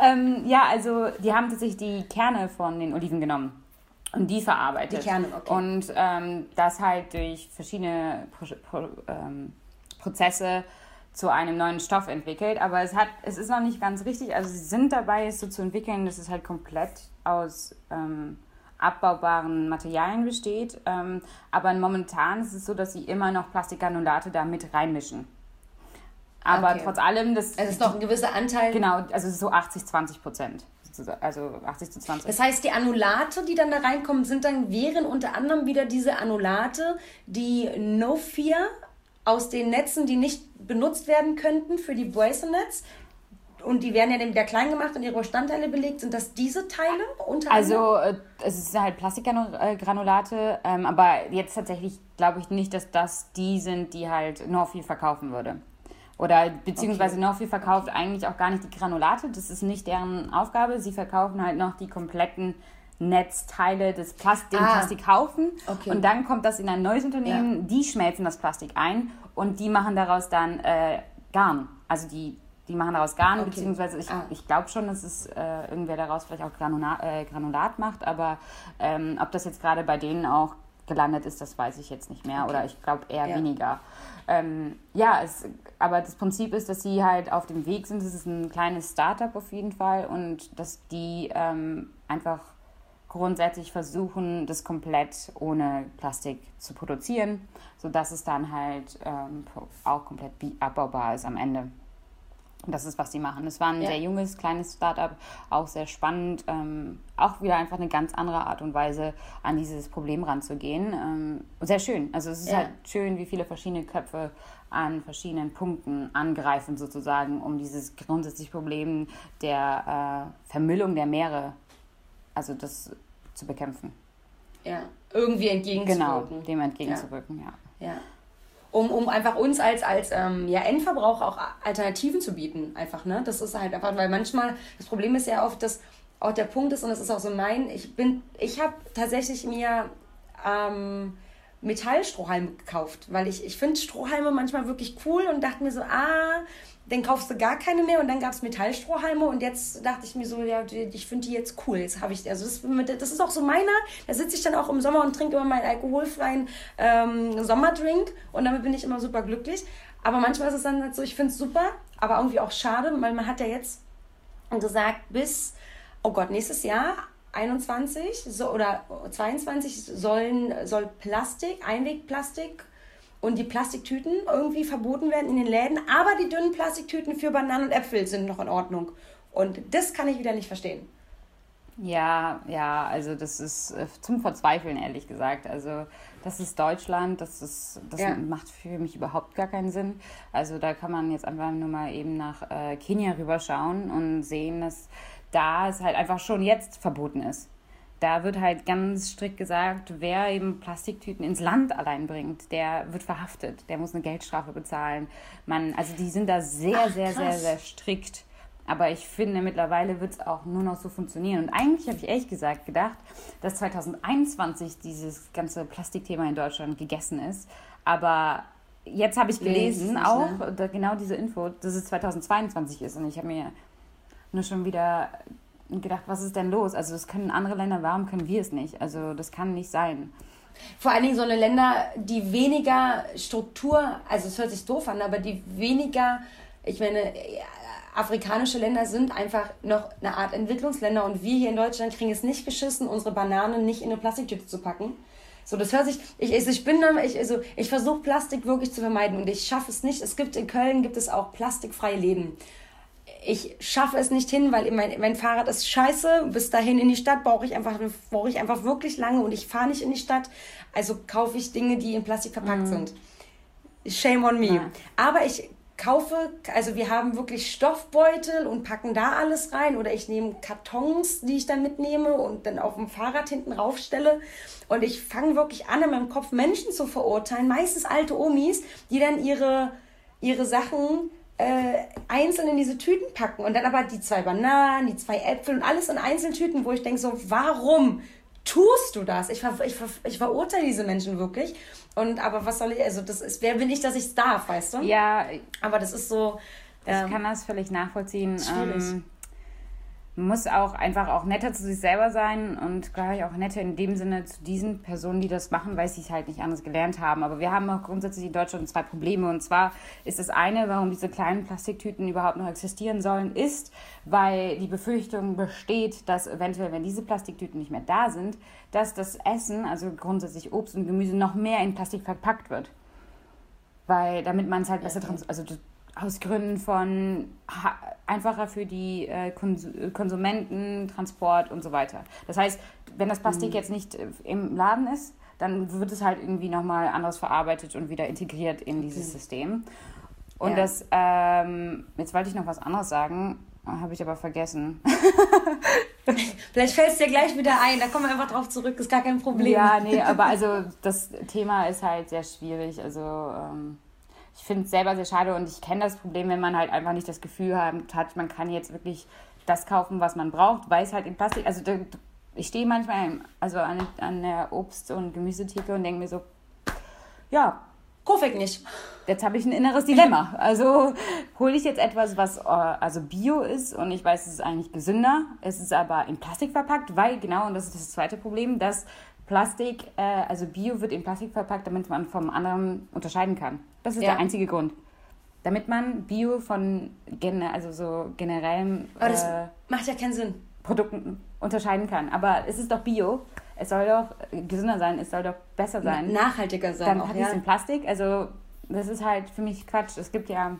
ähm, ja, also die haben tatsächlich die Kerne von den Oliven genommen und die verarbeitet. Die Kerne, okay. Und ähm, das halt durch verschiedene Pro Pro ähm, Prozesse zu einem neuen Stoff entwickelt. Aber es hat, es ist noch nicht ganz richtig. Also sie sind dabei, es so zu entwickeln, dass es halt komplett aus, ähm, abbaubaren Materialien besteht. Ähm, aber momentan ist es so, dass sie immer noch Plastikgranulate da mit reinmischen. Aber okay. trotz allem, das es ist noch ein gewisser Anteil. Genau, also so 80, 20 Prozent. Also 80 zu 20. Das heißt, die Annulate, die dann da reinkommen, sind dann, wären unter anderem wieder diese Annulate, die No Fear aus den Netzen, die nicht benutzt werden könnten für die Bracelets, und die werden ja dann wieder klein gemacht und ihre Bestandteile belegt. Sind das diese Teile unter Also äh, es ist halt Plastikgranulate, ähm, aber jetzt tatsächlich glaube ich nicht, dass das die sind, die halt Norfi verkaufen würde. Oder beziehungsweise okay. Norfi verkauft eigentlich auch gar nicht die Granulate, das ist nicht deren Aufgabe. Sie verkaufen halt noch die kompletten Netzteile des Plast den ah. Plastikhaufen. Okay. Und dann kommt das in ein neues Unternehmen, ja. die schmelzen das Plastik ein und die machen daraus dann äh, Garn. Also die die machen daraus Garn, okay. beziehungsweise ich, ah. ich glaube schon, dass es äh, irgendwer daraus vielleicht auch Granulat, äh, Granulat macht, aber ähm, ob das jetzt gerade bei denen auch gelandet ist, das weiß ich jetzt nicht mehr okay. oder ich glaube eher ja. weniger. Ähm, ja, es, aber das Prinzip ist, dass sie halt auf dem Weg sind. Es ist ein kleines Startup auf jeden Fall und dass die ähm, einfach grundsätzlich versuchen, das komplett ohne Plastik zu produzieren, sodass es dann halt ähm, auch komplett abbaubar ist am Ende. Das ist, was sie machen. Es war ein ja. sehr junges, kleines Startup, auch sehr spannend. Ähm, auch wieder einfach eine ganz andere Art und Weise, an dieses Problem ranzugehen. Ähm, sehr schön. Also es ist ja. halt schön, wie viele verschiedene Köpfe an verschiedenen Punkten angreifen, sozusagen, um dieses grundsätzliche Problem der äh, Vermüllung der Meere, also das zu bekämpfen. Ja, irgendwie entgegenzuwirken. Genau, dem entgegenzuwirken, ja. ja. ja um, um einfach uns als, als ähm, ja, Endverbraucher auch Alternativen zu bieten. Einfach, ne? Das ist halt einfach, weil manchmal, das Problem ist ja oft, dass auch der Punkt ist, und das ist auch so mein, ich bin, ich habe tatsächlich mir ähm, Metallstrohhalme gekauft, weil ich, ich finde Strohhalme manchmal wirklich cool und dachte mir so, ah, dann kaufst du gar keine mehr und dann gab es Metallstrohhalme und jetzt dachte ich mir so, ja, ich finde die jetzt cool. Jetzt habe ich, also das, das, ist auch so meiner, da sitze ich dann auch im Sommer und trinke immer meinen alkoholfreien ähm, Sommerdrink und damit bin ich immer super glücklich. Aber manchmal ist es dann halt so, ich finde es super, aber irgendwie auch schade, weil man hat ja jetzt gesagt, bis, oh Gott, nächstes Jahr 21 so, oder 22 sollen, soll Plastik, Einwegplastik und die Plastiktüten irgendwie verboten werden in den Läden, aber die dünnen Plastiktüten für Bananen und Äpfel sind noch in Ordnung. Und das kann ich wieder nicht verstehen. Ja, ja, also das ist äh, zum Verzweifeln, ehrlich gesagt. Also das ist Deutschland, das, ist, das ja. macht für mich überhaupt gar keinen Sinn. Also da kann man jetzt einfach nur mal eben nach äh, Kenia rüberschauen und sehen, dass da es halt einfach schon jetzt verboten ist da wird halt ganz strikt gesagt, wer eben Plastiktüten ins Land allein bringt, der wird verhaftet, der muss eine Geldstrafe bezahlen. Man, also die sind da sehr, Ach, sehr, sehr, sehr strikt. Aber ich finde, mittlerweile wird es auch nur noch so funktionieren. Und eigentlich habe ich ehrlich gesagt gedacht, dass 2021 dieses ganze Plastikthema in Deutschland gegessen ist. Aber jetzt habe ich gelesen, nee, auch ne? genau diese Info, dass es 2022 ist. Und ich habe mir nur schon wieder und gedacht, was ist denn los? Also das können andere Länder, warum können wir es nicht? Also das kann nicht sein. Vor allen Dingen so eine Länder, die weniger Struktur, also es hört sich doof an, aber die weniger, ich meine, afrikanische Länder sind einfach noch eine Art Entwicklungsländer und wir hier in Deutschland kriegen es nicht geschissen, unsere Bananen nicht in eine Plastiktüte zu packen. So, das hört sich, ich, also ich bin dann, ich, also ich versuche Plastik wirklich zu vermeiden und ich schaffe es nicht. Es gibt in Köln gibt es auch plastikfreie Läden ich schaffe es nicht hin, weil mein, mein Fahrrad ist scheiße. Bis dahin in die Stadt brauche ich einfach, brauche ich einfach wirklich lange und ich fahre nicht in die Stadt. Also kaufe ich Dinge, die in Plastik verpackt mhm. sind. Shame on me. Ja. Aber ich kaufe, also wir haben wirklich Stoffbeutel und packen da alles rein oder ich nehme Kartons, die ich dann mitnehme und dann auf dem Fahrrad hinten raufstelle und ich fange wirklich an, in meinem Kopf Menschen zu verurteilen, meistens alte Omis, die dann ihre, ihre Sachen äh, einzeln in diese Tüten packen und dann aber die zwei Bananen, die zwei Äpfel und alles in einzelnen Tüten, wo ich denke so, warum tust du das? Ich, ver ich, ver ich verurteile diese Menschen wirklich. Und aber was soll ich, also das ist, wer bin ich, dass ich es darf, weißt du? Ja. Aber das ist so. Ähm, ich kann das völlig nachvollziehen. Schwierig. Ähm, man muss auch einfach auch netter zu sich selber sein und glaube ich auch netter in dem Sinne zu diesen Personen, die das machen, weil sie es halt nicht anders gelernt haben. Aber wir haben auch grundsätzlich in Deutschland zwei Probleme. Und zwar ist das eine, warum diese kleinen Plastiktüten überhaupt noch existieren sollen, ist, weil die Befürchtung besteht, dass eventuell, wenn diese Plastiktüten nicht mehr da sind, dass das Essen, also grundsätzlich Obst und Gemüse, noch mehr in Plastik verpackt wird. Weil, damit man es halt besser, trans also aus Gründen von einfacher für die äh, Konsumenten, Transport und so weiter. Das heißt, wenn das Plastik mhm. jetzt nicht äh, im Laden ist, dann wird es halt irgendwie nochmal anders verarbeitet und wieder integriert in dieses okay. System. Und ja. das, ähm, jetzt wollte ich noch was anderes sagen, habe ich aber vergessen. *laughs* Vielleicht fällt es dir gleich wieder ein, da kommen wir einfach drauf zurück, ist gar kein Problem. Ja, nee, aber also das Thema ist halt sehr schwierig. Also ähm, ich finde es selber sehr schade und ich kenne das Problem, wenn man halt einfach nicht das Gefühl hat, man kann jetzt wirklich das kaufen, was man braucht, weil es halt in Plastik, also ich stehe manchmal also an, an der Obst- und Gemüsetheke und denke mir so, ja, ich nicht. Jetzt habe ich ein inneres Dilemma. Also hole ich jetzt etwas, was äh, also Bio ist und ich weiß, es ist eigentlich gesünder. Es ist aber in Plastik verpackt, weil genau, und das ist das zweite Problem, dass Plastik, äh, also Bio wird in Plastik verpackt, damit man vom anderen unterscheiden kann. Das ist ja. der einzige Grund. Damit man Bio von also so generellem Aber das äh, macht ja keinen Sinn. Produkten unterscheiden kann. Aber es ist doch Bio. Es soll doch gesünder sein, es soll doch besser sein. Nachhaltiger sein. Dann hat ja. es in Plastik. Also das ist halt für mich Quatsch. Es gibt ja,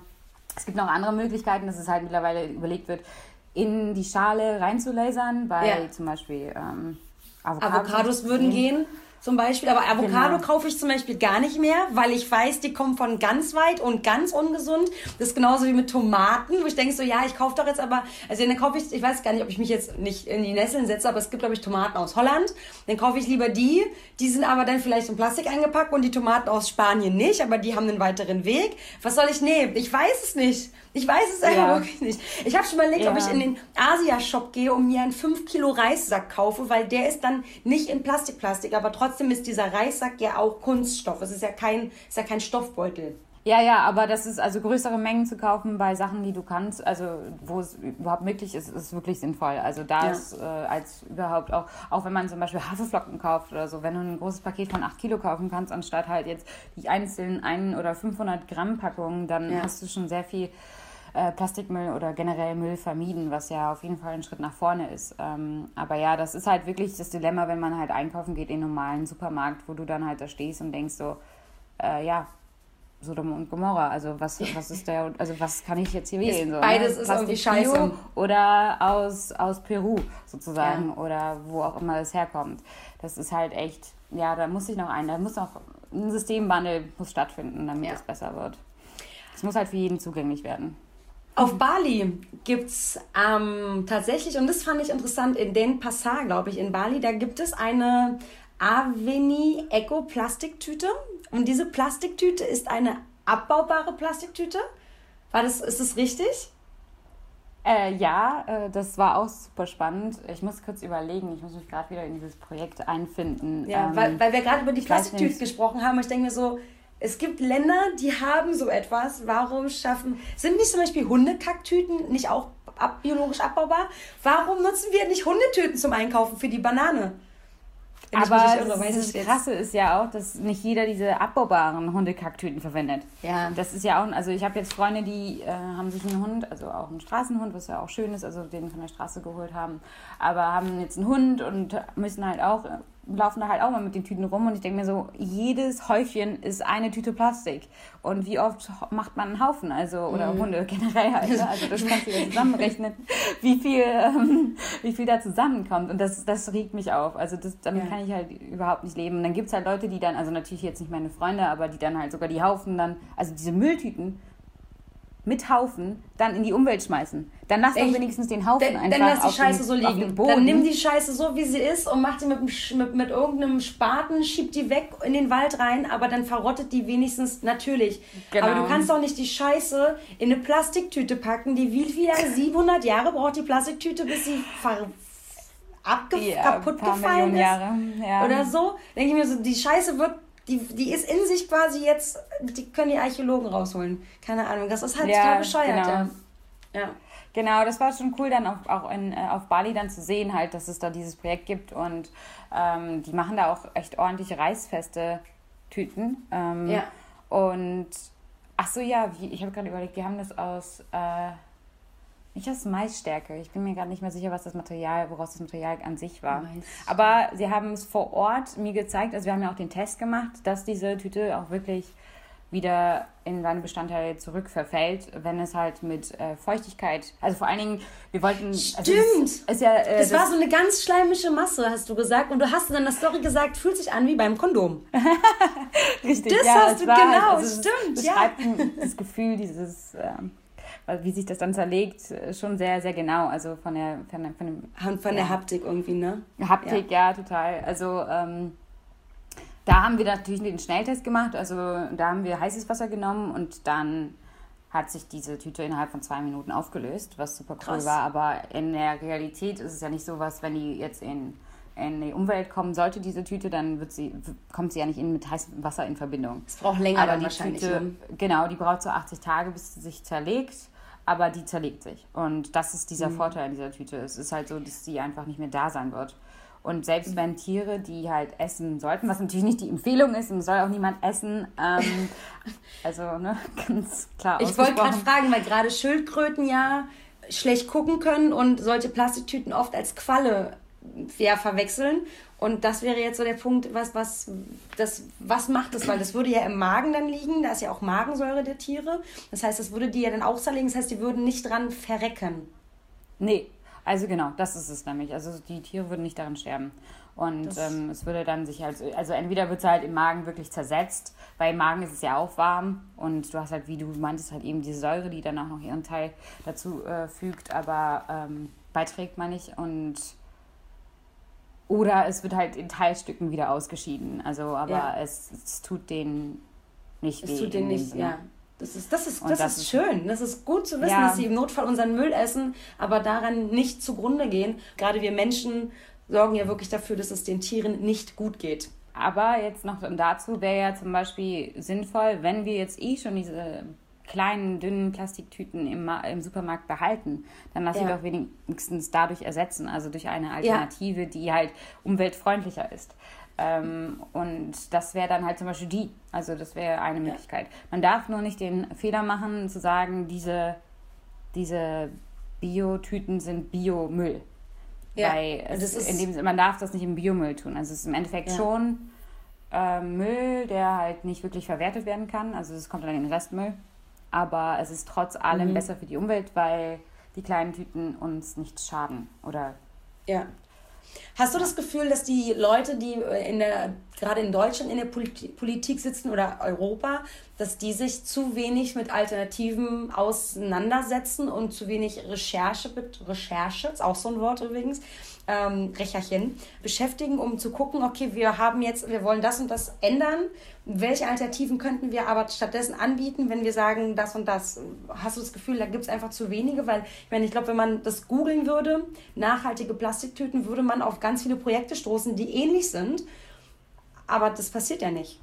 es gibt noch andere Möglichkeiten, dass es halt mittlerweile überlegt wird, in die Schale reinzulasern, weil ja. zum Beispiel ähm, Avocados, Avocados würden gehen zum Beispiel. Aber Avocado genau. kaufe ich zum Beispiel gar nicht mehr, weil ich weiß, die kommen von ganz weit und ganz ungesund. Das ist genauso wie mit Tomaten, wo ich denke so, ja, ich kaufe doch jetzt aber, also dann kaufe ich, ich weiß gar nicht, ob ich mich jetzt nicht in die Nesseln setze, aber es gibt, glaube ich, Tomaten aus Holland. Dann kaufe ich lieber die. Die sind aber dann vielleicht in Plastik eingepackt und die Tomaten aus Spanien nicht, aber die haben einen weiteren Weg. Was soll ich nehmen? Ich weiß es nicht. Ich weiß es einfach ja. wirklich nicht. Ich habe schon überlegt, ja. ob ich in den Asia-Shop gehe und mir einen 5 Kilo Reissack kaufe, weil der ist dann nicht in Plastikplastik, aber trotzdem ist dieser Reissack ja auch Kunststoff. Es ist ja kein, ist ja kein Stoffbeutel. Ja, ja, aber das ist also größere Mengen zu kaufen bei Sachen, die du kannst, also wo es überhaupt möglich ist, ist wirklich sinnvoll. Also da ja. ist äh, als überhaupt auch, auch wenn man zum Beispiel Haferflocken kauft oder so, wenn du ein großes Paket von 8 Kilo kaufen kannst, anstatt halt jetzt die einzelnen 1 oder 500 Gramm Packungen, dann ja. hast du schon sehr viel äh, Plastikmüll oder generell Müll vermieden, was ja auf jeden Fall ein Schritt nach vorne ist. Ähm, aber ja, das ist halt wirklich das Dilemma, wenn man halt einkaufen geht in einen normalen Supermarkt, wo du dann halt da stehst und denkst so, äh, ja, Sodom und Gomorra. Also was, was ist der, also was kann ich jetzt hier wählen? So, ne? Beides ne? ist irgendwie scheiße. Oder aus, aus Peru sozusagen ja. oder wo auch immer es herkommt. Das ist halt echt, ja, da muss ich noch ein, da muss noch ein Systemwandel muss stattfinden, damit ja. es besser wird. Es muss halt für jeden zugänglich werden. Auf Bali gibt es ähm, tatsächlich, und das fand ich interessant, in Den Passar, glaube ich, in Bali, da gibt es eine Aveni Eco Plastiktüte. Und diese Plastiktüte ist eine abbaubare Plastiktüte. War das, ist das richtig? Äh, ja, äh, das war auch super spannend. Ich muss kurz überlegen, ich muss mich gerade wieder in dieses Projekt einfinden. Ja, ähm, weil, weil wir gerade über die Plastiktüte gesprochen haben. Ich denke mir so, es gibt Länder, die haben so etwas. Warum schaffen. Sind nicht zum Beispiel Hundekacktüten nicht auch ab, biologisch abbaubar? Warum nutzen wir nicht Hundetüten zum Einkaufen für die Banane? Wenn Aber irre, das Krasse ist ja auch, dass nicht jeder diese abbaubaren Hundekacktüten verwendet. Ja. Das ist ja auch, also ich habe jetzt Freunde, die äh, haben sich einen Hund, also auch einen Straßenhund, was ja auch schön ist, also den von der Straße geholt haben, aber haben jetzt einen Hund und müssen halt auch laufen da halt auch mal mit den Tüten rum und ich denke mir so, jedes Häufchen ist eine Tüte Plastik. Und wie oft macht man einen Haufen? Also, oder mhm. Hunde generell halt. Ne? Also das kannst du ja zusammenrechnen, *laughs* wie viel, ähm, wie viel da zusammenkommt. Und das, das regt mich auf. Also das, damit ja. kann ich halt überhaupt nicht leben. Und dann gibt es halt Leute, die dann, also natürlich jetzt nicht meine Freunde, aber die dann halt sogar die Haufen dann, also diese Mülltüten mit Haufen dann in die Umwelt schmeißen. Dann lass doch wenigstens den Haufen dann, einfach Dann lass die Scheiße den, so liegen. Dann nimm die Scheiße so, wie sie ist und mach die mit, mit, mit irgendeinem Spaten, schieb die weg in den Wald rein, aber dann verrottet die wenigstens natürlich. Genau. Aber du kannst doch nicht die Scheiße in eine Plastiktüte packen, die wie Jahre, 700 Jahre braucht die Plastiktüte, bis sie ver abge ja, kaputt gefallen ist. Jahre. Ja. Oder so. Denke ich mir so, die Scheiße wird die, die ist in sich quasi jetzt, die können die Archäologen rausholen. Keine Ahnung, das ist halt ja, total bescheuert. Genau. Ja. Ja. Genau, das war schon cool, dann auch, auch in, äh, auf Bali dann zu sehen, halt, dass es da dieses Projekt gibt und ähm, die machen da auch echt ordentliche Reißfeste Tüten. Ähm, Ja. Und ach so, ja, wie, ich habe gerade überlegt, die haben das aus äh, nicht aus Maisstärke. Ich bin mir gerade nicht mehr sicher, was das Material, woraus das Material an sich war. Mais. Aber sie haben es vor Ort mir gezeigt, also wir haben ja auch den Test gemacht, dass diese Tüte auch wirklich wieder in seine Bestandteile zurückverfällt, wenn es halt mit äh, Feuchtigkeit, also vor allen Dingen, wir wollten... Also Stimmt. es ist ja, äh, Das war so eine ganz schleimische Masse, hast du gesagt. Und du hast in der Story gesagt, fühlt sich an wie beim Kondom. *laughs* Richtig, Das ja, hast du- war genau, halt, es stimmt, beschreibt ein- das Gefühl dieses, ähm, wie sich das dann zerlegt, äh, schon sehr, sehr genau. Also von der, von, der, von dem Von von der Haptik irgendwie, ne? Haptik, ja, total. Also ähm, da haben wir natürlich den Schnelltest gemacht. Also da haben wir heißes Wasser genommen und dann hat sich diese Tüte innerhalb von zwei Minuten aufgelöst, was super cool Krass. war. Aber in der Realität ist es ja nicht so was, wenn die jetzt in, in die Umwelt kommen sollte, diese Tüte, dann wird sie, kommt sie ja nicht in, mit heißem Wasser in Verbindung. Es braucht länger Aber die wahrscheinlich. Tüte, ne? genau, die braucht so 80 Tage, bis sie sich zerlegt. Aber die zerlegt sich. Und das ist Mhm. dieser Vorteil an dieser Tüte. Es ist halt so, dass sie einfach nicht mehr da sein wird. Und selbst wenn Tiere, die halt essen sollten, was natürlich nicht die Empfehlung ist, und soll auch niemand essen, ähm, *laughs* also ne, ganz klar Ich wollte gerade fragen, weil gerade Schildkröten ja schlecht gucken können und solche Plastiktüten oft als Qualle ja, verwechseln. Und das wäre jetzt so der Punkt, was, was, das, was macht das? Weil das würde ja im Magen dann liegen, da ist ja auch Magensäure der Tiere. Das heißt, das würde die ja dann auch zerlegen, das heißt, die würden nicht dran verrecken. Nee, also genau, das ist es nämlich. Also die Tiere würden nicht daran sterben. Und ähm, es würde dann sich halt, also entweder wird es halt im Magen wirklich zersetzt, weil im Magen ist es ja auch warm und du hast halt, wie du meintest, halt eben diese Säure, die dann auch noch ihren Teil dazu äh, fügt, aber ähm, beiträgt, meine ich. Und oder es wird halt in Teilstücken wieder ausgeschieden. Also, aber Ja. es, es tut denen nicht weh. Es tut denen nicht, Sinne. ja. Das ist, das, ist, das, das ist ist- schön. Das ist gut zu wissen, Ja. dass sie im Notfall unseren Müll essen, aber daran nicht zugrunde gehen. Gerade wir Menschen sorgen ja wirklich dafür, dass es den Tieren nicht gut geht. Aber jetzt noch dazu wäre ja zum Beispiel sinnvoll, wenn wir jetzt eh schon diese kleinen, dünnen Plastiktüten im, im Supermarkt behalten, dann lass sie Ja. doch wenigstens dadurch ersetzen, also durch eine Alternative, die halt umweltfreundlicher ist. Ähm, und das wäre dann halt zum Beispiel die. Also das wäre eine Möglichkeit. Man darf nur nicht den Fehler machen, zu sagen, diese, diese Biotüten sind Biomüll. Ja, Weil es, in dem, man darf das nicht im Biomüll tun. Also es ist im Endeffekt Ja. schon äh, Müll, der halt nicht wirklich verwertet werden kann. Also es kommt dann in den Restmüll. Aber es ist trotz allem Mhm. besser für die Umwelt, weil die kleinen Tüten uns nicht schaden. Oder Ja. Hast du das Gefühl, dass die Leute, die in der, gerade in Deutschland in der Polit Politik sitzen oder Europa, dass die sich zu wenig mit Alternativen auseinandersetzen und zu wenig Recherche, Recherche, ist auch so ein Wort übrigens, ähm, Recherchen, beschäftigen, um zu gucken, okay, wir haben jetzt, wir wollen das und das ändern. Welche Alternativen könnten wir aber stattdessen anbieten, wenn wir sagen, das und das? Hast du das Gefühl, da gibt es einfach zu wenige? Weil, ich meine, ich glaube, wenn man das googeln würde, nachhaltige Plastiktüten, würde man auf ganz viele Projekte stoßen, die ähnlich sind. Aber das passiert ja nicht.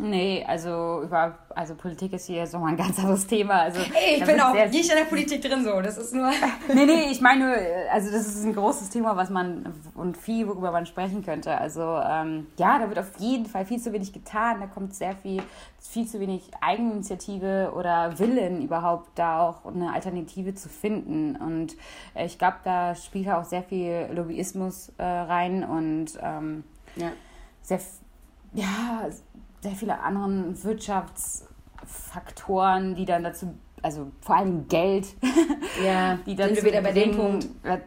Nee, also über also Politik ist hier so mal ein ganz anderes Thema. Also Ey, ich bin auch nicht in der Politik drin so. Das ist nur. *laughs* nee, nee, ich meine, nur, also das ist ein großes Thema, was man und viel, worüber man sprechen könnte. Also ähm, ja, da wird auf jeden Fall viel zu wenig getan. Da kommt sehr viel, viel zu wenig Eigeninitiative oder Willen überhaupt, da auch eine Alternative zu finden. Und äh, ich glaube, da spielt auch sehr viel Lobbyismus äh, rein und ähm, Ja. sehr, ja, sehr viele anderen Wirtschaftsfaktoren, die dann dazu, also vor allem Geld, *laughs* Ja, *laughs* die wir wieder bei dem Punkt. äh,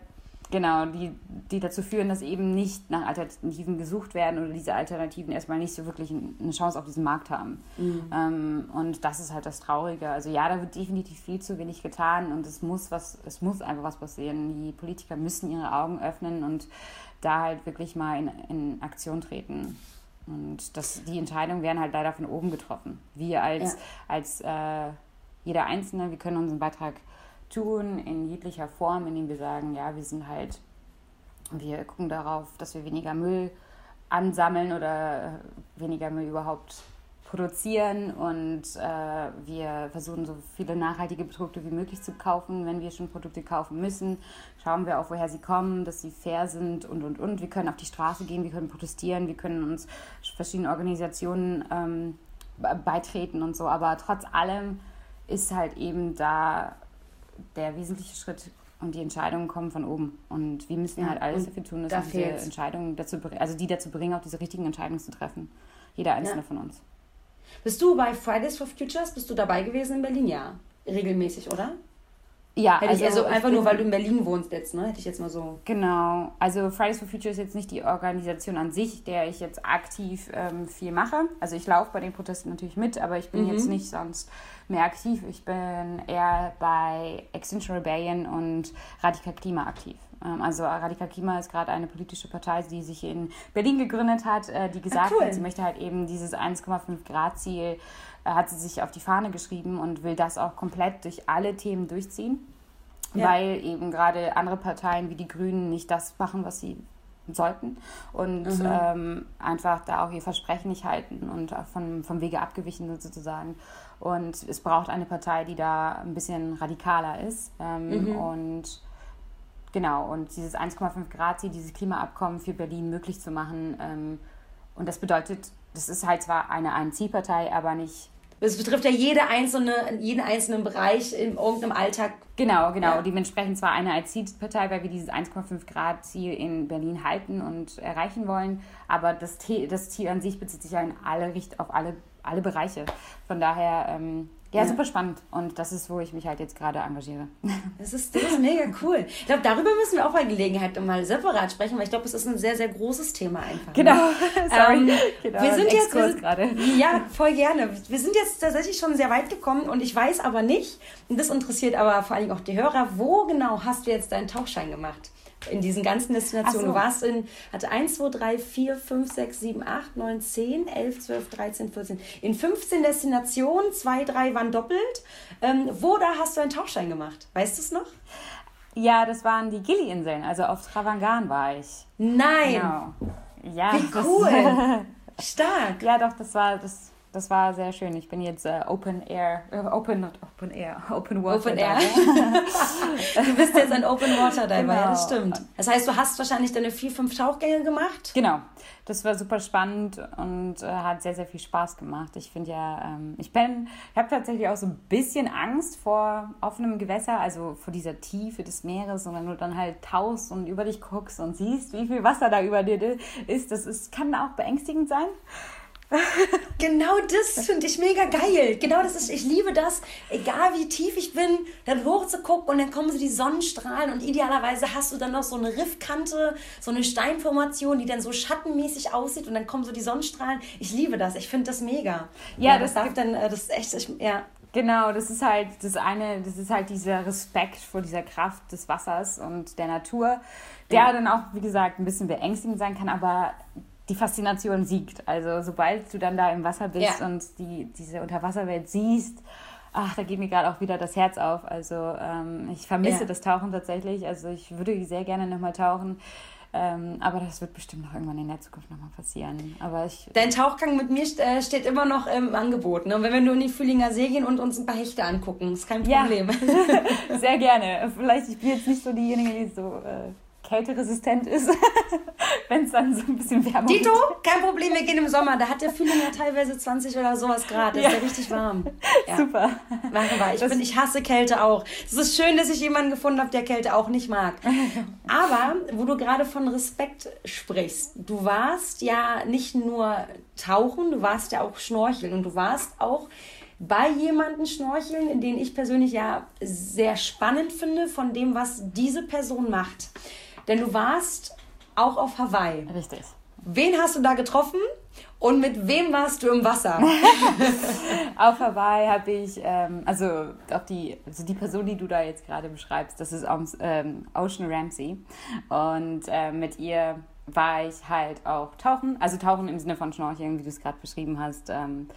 Genau, die, die dazu führen, dass eben nicht nach Alternativen gesucht werden oder diese Alternativen erstmal nicht so wirklich ein- eine Chance auf diesem Markt haben. Mhm. Ähm, und das ist halt das Traurige. Also ja, da wird definitiv viel zu wenig getan und es muss was, es muss einfach was passieren. Die Politiker müssen ihre Augen öffnen und da halt wirklich mal in, in Aktion treten. Und das, die Entscheidungen werden halt leider von oben getroffen. Wir als, Ja. als äh, jeder Einzelne, wir können unseren Beitrag tun in jeglicher Form, indem wir sagen, ja, wir sind halt, wir gucken darauf, dass wir weniger Müll ansammeln oder äh, weniger Müll überhaupt produzieren und äh, wir versuchen so viele nachhaltige Produkte wie möglich zu kaufen. Wenn wir schon Produkte kaufen müssen, schauen wir auch, woher sie kommen, dass sie fair sind und und und. Wir können auf die Straße gehen, wir können protestieren, wir können uns verschiedenen Organisationen ähm, beitreten und so. Aber trotz allem ist halt eben da der wesentliche Schritt und die Entscheidungen kommen von oben. Und wir müssen ja, halt alles dafür tun, dass da diese Entscheidungen dazu, also die dazu bringen, auch diese richtigen Entscheidungen zu treffen. Jeder einzelne ja. von uns. Bist du bei Fridays for Futures, bist du dabei gewesen in Berlin? Ja, regelmäßig, oder? Ja, Hätte also, also einfach nur, weil du in Berlin wohnst jetzt, ne? Hätte ich jetzt mal so. Genau. Also Fridays for Future ist jetzt nicht die Organisation an sich, der ich jetzt aktiv ähm, viel mache. Also ich laufe bei den Protesten natürlich mit, aber ich bin mhm. jetzt nicht sonst mehr aktiv. Ich bin eher bei Extinction Rebellion und Radikal Klima aktiv. Ähm, also Radikal Klima ist gerade eine politische Partei, die sich in Berlin gegründet hat, äh, die gesagt ah, cool. hat, sie möchte halt eben dieses 1,5 Grad Ziel, hat sie sich auf die Fahne geschrieben und will das auch komplett durch alle Themen durchziehen. Ja. Weil eben gerade andere Parteien wie die Grünen nicht das machen, was sie sollten und mhm. ähm, einfach da auch ihr Versprechen nicht halten und von, vom Wege abgewichen sind sozusagen. Und es braucht eine Partei, die da ein bisschen radikaler ist ähm, mhm. und Genau, und dieses 1,5 Grad Ziel, dieses Klimaabkommen für Berlin möglich zu machen. Ähm, und das bedeutet, das ist halt zwar eine Ein-Zielpartei, aber nicht. Es betrifft ja jede einzelne, jeden einzelnen Bereich in irgendeinem Alltag. Genau, genau. Ja. Dementsprechend zwar eine Ein-Zielpartei, weil wir dieses 1,5 Grad Ziel in Berlin halten und erreichen wollen, aber das, das Ziel an sich bezieht sich ja in alle auf alle, alle Bereiche. Von daher ähm, ja, ja, super spannend. Und das ist, wo ich mich halt jetzt gerade engagiere. *laughs* Das ist, das ist mega cool. Ich glaube, darüber müssen wir auch bei Gelegenheit mal separat sprechen, weil ich glaube, es ist ein sehr, sehr großes Thema einfach. Genau. Ne? *laughs* Sorry. Ähm, genau. Wir sind jetzt wir gerade. Ja, voll gerne. Wir sind jetzt tatsächlich schon sehr weit gekommen und ich weiß aber nicht, und das interessiert aber vor allem auch die Hörer, wo genau hast du jetzt deinen Tauchschein gemacht? In diesen ganzen Destinationen. So. Du warst in, hatte 1, 2, 3, 4, 5, 6, 7, 8, 9, 10, 11, 12, 13, 14. In 15 Destinationen, zwei, drei waren doppelt. Ähm, wo da hast du einen Tauchschein gemacht? Weißt du es noch? Ja, das waren die Gili-Inseln, also auf Travangan war ich. Nein! Genau. Ja, Wie cool! *laughs* Stark! Ja, doch, das war, das das war sehr schön. Ich bin jetzt äh, Open Air, äh, Open, not Open Air, *laughs* Open Water Open Air. *laughs* du bist jetzt ein Open Water Diver, genau. ja, das stimmt. Das heißt, du hast wahrscheinlich deine vier, fünf Tauchgänge gemacht? Genau. Das war super spannend und äh, hat sehr, sehr viel Spaß gemacht. Ich finde ja, ähm, ich bin, ich habe tatsächlich auch so ein bisschen Angst vor offenem Gewässer, also vor dieser Tiefe des Meeres und wenn du dann halt tauchst und über dich guckst und siehst, wie viel Wasser da über dir ist, das ist, kann auch beängstigend sein. Genau das finde ich mega geil. Genau das ist, ich liebe das, egal wie tief ich bin, dann hoch zu gucken und dann kommen so die Sonnenstrahlen und idealerweise hast du dann noch so eine Riffkante, so eine Steinformation, die dann so schattenmäßig aussieht und dann kommen so die Sonnenstrahlen. Ich liebe das, ich finde das mega. Ja, ja das, das gibt dann, äh, das ist echt, ich, ja. Genau, das ist halt das eine, das ist halt dieser Respekt vor dieser Kraft des Wassers und der Natur, der ja. dann auch, wie gesagt, ein bisschen beängstigend sein kann, aber die Faszination siegt. Also sobald du dann da im Wasser bist ja. und die, diese Unterwasserwelt siehst, ach, da geht mir gerade auch wieder das Herz auf. Also ähm, ich vermisse ja. das Tauchen tatsächlich. Also ich würde sehr gerne nochmal tauchen. Ähm, aber das wird bestimmt noch irgendwann in der Zukunft nochmal passieren. Aber ich, Dein Tauchgang mit mir äh, steht immer noch im Angebot. Ne? Wenn wir nur in die Fühlinger See gehen und uns ein paar Hechte angucken, ist kein Problem. Ja, *laughs* sehr gerne. *laughs* Vielleicht, ich bin jetzt nicht so diejenige, die so äh, kälteresistent ist, *laughs* wenn es dann so ein bisschen wärmer Dito, wird. kein Problem, wir gehen im Sommer. Da hat der Fühling ja teilweise 20 oder sowas Grad. Das ja. ist ja richtig warm. *laughs* Ja. Super. Machen wir. Ich, bin, ich hasse Kälte auch. Es ist schön, dass ich jemanden gefunden habe, der Kälte auch nicht mag. *laughs* Aber, wo du gerade von Respekt sprichst, du warst ja nicht nur tauchen, du warst ja auch schnorcheln und du warst auch bei jemanden schnorcheln, in den ich persönlich ja sehr spannend finde, von dem, was diese Person macht. Denn du warst auch auf Hawaii. Richtig. Wen hast du da getroffen und mit wem warst du im Wasser? *laughs* auf Hawaii habe ich, ähm, also auch die, also die Person, die du da jetzt gerade beschreibst, das ist ähm, Ocean Ramsey. Und äh, mit ihr war ich halt auch tauchen, also tauchen im Sinne von Schnorcheln, wie du es gerade beschrieben hast. Ähm,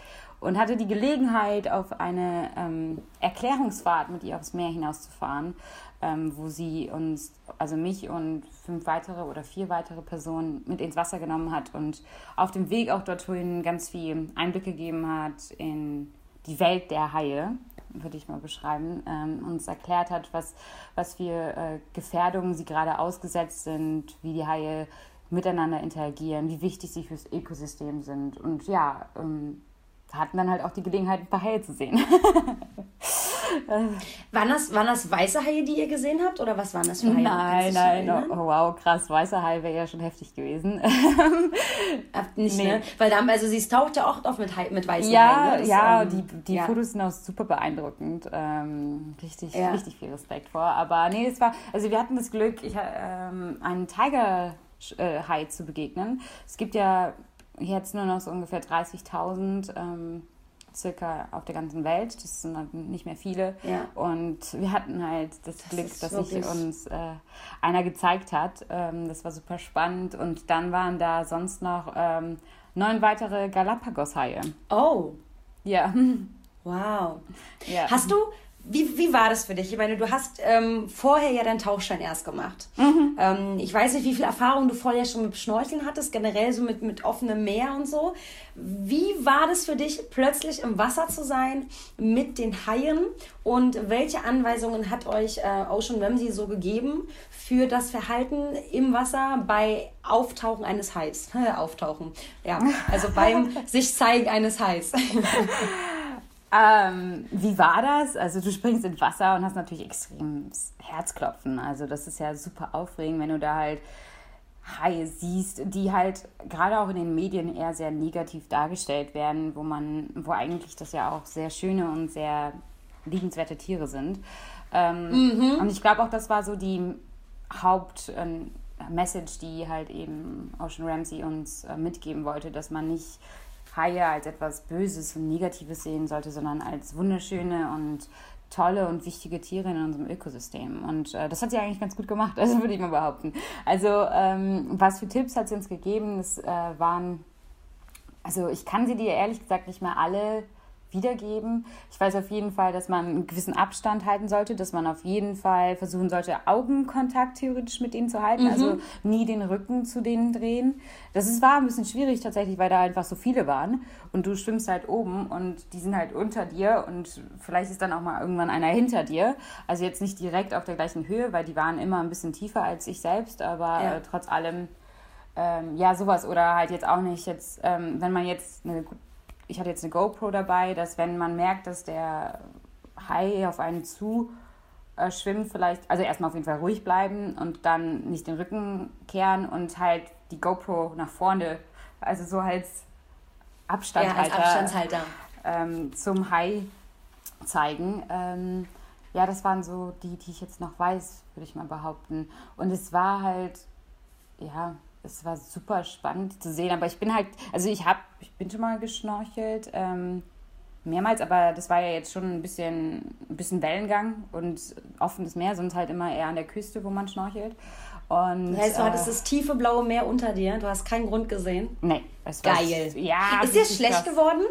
und hatte die Gelegenheit, auf eine ähm, Erklärungsfahrt mit ihr aufs Meer hinauszufahren, ähm, wo sie uns, also mich und fünf weitere oder vier weitere Personen mit ins Wasser genommen hat und auf dem Weg auch dorthin ganz viel Einblick gegeben hat in die Welt der Haie würde ich mal beschreiben, ähm, uns erklärt hat, was, was für äh, Gefährdungen sie gerade ausgesetzt sind, wie die Haie miteinander interagieren, wie wichtig sie fürs Ökosystem sind. Und ja, ähm, hatten dann halt auch die Gelegenheit, ein paar Haie zu sehen. *laughs* waren, das, waren das weiße Haie, die ihr gesehen habt? Oder was waren das für Haie? Nein, nein, oh, wow, krass. Weiße Haie wäre ja schon heftig gewesen. *laughs* Nicht, nee. ne? Weil da, also sie taucht ja auch oft mit, mit weißen ja, Haien. Ne? ja, ähm, die, die ja. Fotos sind auch super beeindruckend. Ähm, richtig, ja. richtig viel Respekt vor. Aber nee, es war, also wir hatten das Glück, ich, ähm, einen Tiger Hai zu begegnen. Es gibt ja jetzt nur noch so ungefähr 30.000 ähm, circa auf der ganzen Welt. Das sind halt nicht mehr viele. Ja. Und wir hatten halt das, das Glück, dass sich uns äh, einer gezeigt hat. Ähm, das war super spannend. Und dann waren da sonst noch ähm, neun weitere Galapagos-Haie. Oh. Ja. *laughs* Wow. Ja. Hast du wie, wie war das für dich? Ich meine, du hast ähm, vorher ja deinen Tauchschein erst gemacht. Mhm. Ähm, ich weiß nicht, wie viel Erfahrung du vorher schon mit Schnorcheln hattest, generell so mit, mit offenem Meer und so. Wie war das für dich, plötzlich im Wasser zu sein mit den Haien? Und welche Anweisungen hat euch äh, Ocean Ramsey so gegeben für das Verhalten im Wasser bei Auftauchen eines Hais? *laughs* Auftauchen, ja. Also beim *laughs* sich zeigen eines Hais. *laughs* Ähm, wie war das? Also du springst ins Wasser und hast natürlich extremes Herzklopfen. Also das ist ja super aufregend, wenn du da halt Haie siehst, die halt gerade auch in den Medien eher sehr negativ dargestellt werden, wo man, wo eigentlich das ja auch sehr schöne und sehr liebenswerte Tiere sind. Ähm, mhm. Und ich glaube auch, das war so die Hauptmessage, ähm, die halt eben Ocean Ramsey uns äh, mitgeben wollte, dass man nicht Haie als etwas Böses und Negatives sehen sollte, sondern als wunderschöne und tolle und wichtige Tiere in unserem Ökosystem. Und äh, das hat sie eigentlich ganz gut gemacht, *laughs* also würde ich mal behaupten. Also ähm, was für Tipps hat sie uns gegeben? Es äh, waren, also ich kann sie dir ehrlich gesagt nicht mehr alle wiedergeben. Ich weiß auf jeden Fall, dass man einen gewissen Abstand halten sollte, dass man auf jeden Fall versuchen sollte, Augenkontakt theoretisch mit denen zu halten, also mhm. also nie den Rücken zu denen drehen. Das ist, war ein bisschen schwierig tatsächlich, weil da einfach so viele waren und du schwimmst halt oben und die sind halt unter dir und vielleicht ist dann auch mal irgendwann einer hinter dir. Also jetzt nicht direkt auf der gleichen Höhe, weil die waren immer ein bisschen tiefer als ich selbst, aber ja. äh, trotz allem ähm, ja, sowas oder halt jetzt auch nicht jetzt, ähm, wenn man jetzt eine ich hatte jetzt eine GoPro dabei, dass wenn man merkt, dass der Hai auf einen zu äh, schwimmt, vielleicht, also erstmal auf jeden Fall ruhig bleiben und dann nicht den Rücken kehren und halt die GoPro nach vorne, also so als Abstandhalter, ja, als Abstandshalter. Ähm, zum Hai zeigen. Ähm, ja, das waren so die, die ich jetzt noch weiß, würde ich mal behaupten. Und es war halt, ja, es war super spannend zu sehen. Aber ich bin halt, also ich habe, ich bin schon mal geschnorchelt, ähm, mehrmals, aber das war ja jetzt schon ein bisschen, ein bisschen Wellengang und offenes Meer, sonst halt immer eher an der Küste, wo man schnorchelt. Und, das heißt, du äh, hattest das tiefe blaue Meer unter dir, du hast keinen Grund gesehen? Nee. Es war, Geil. Ja, ist dir schlecht krass. geworden?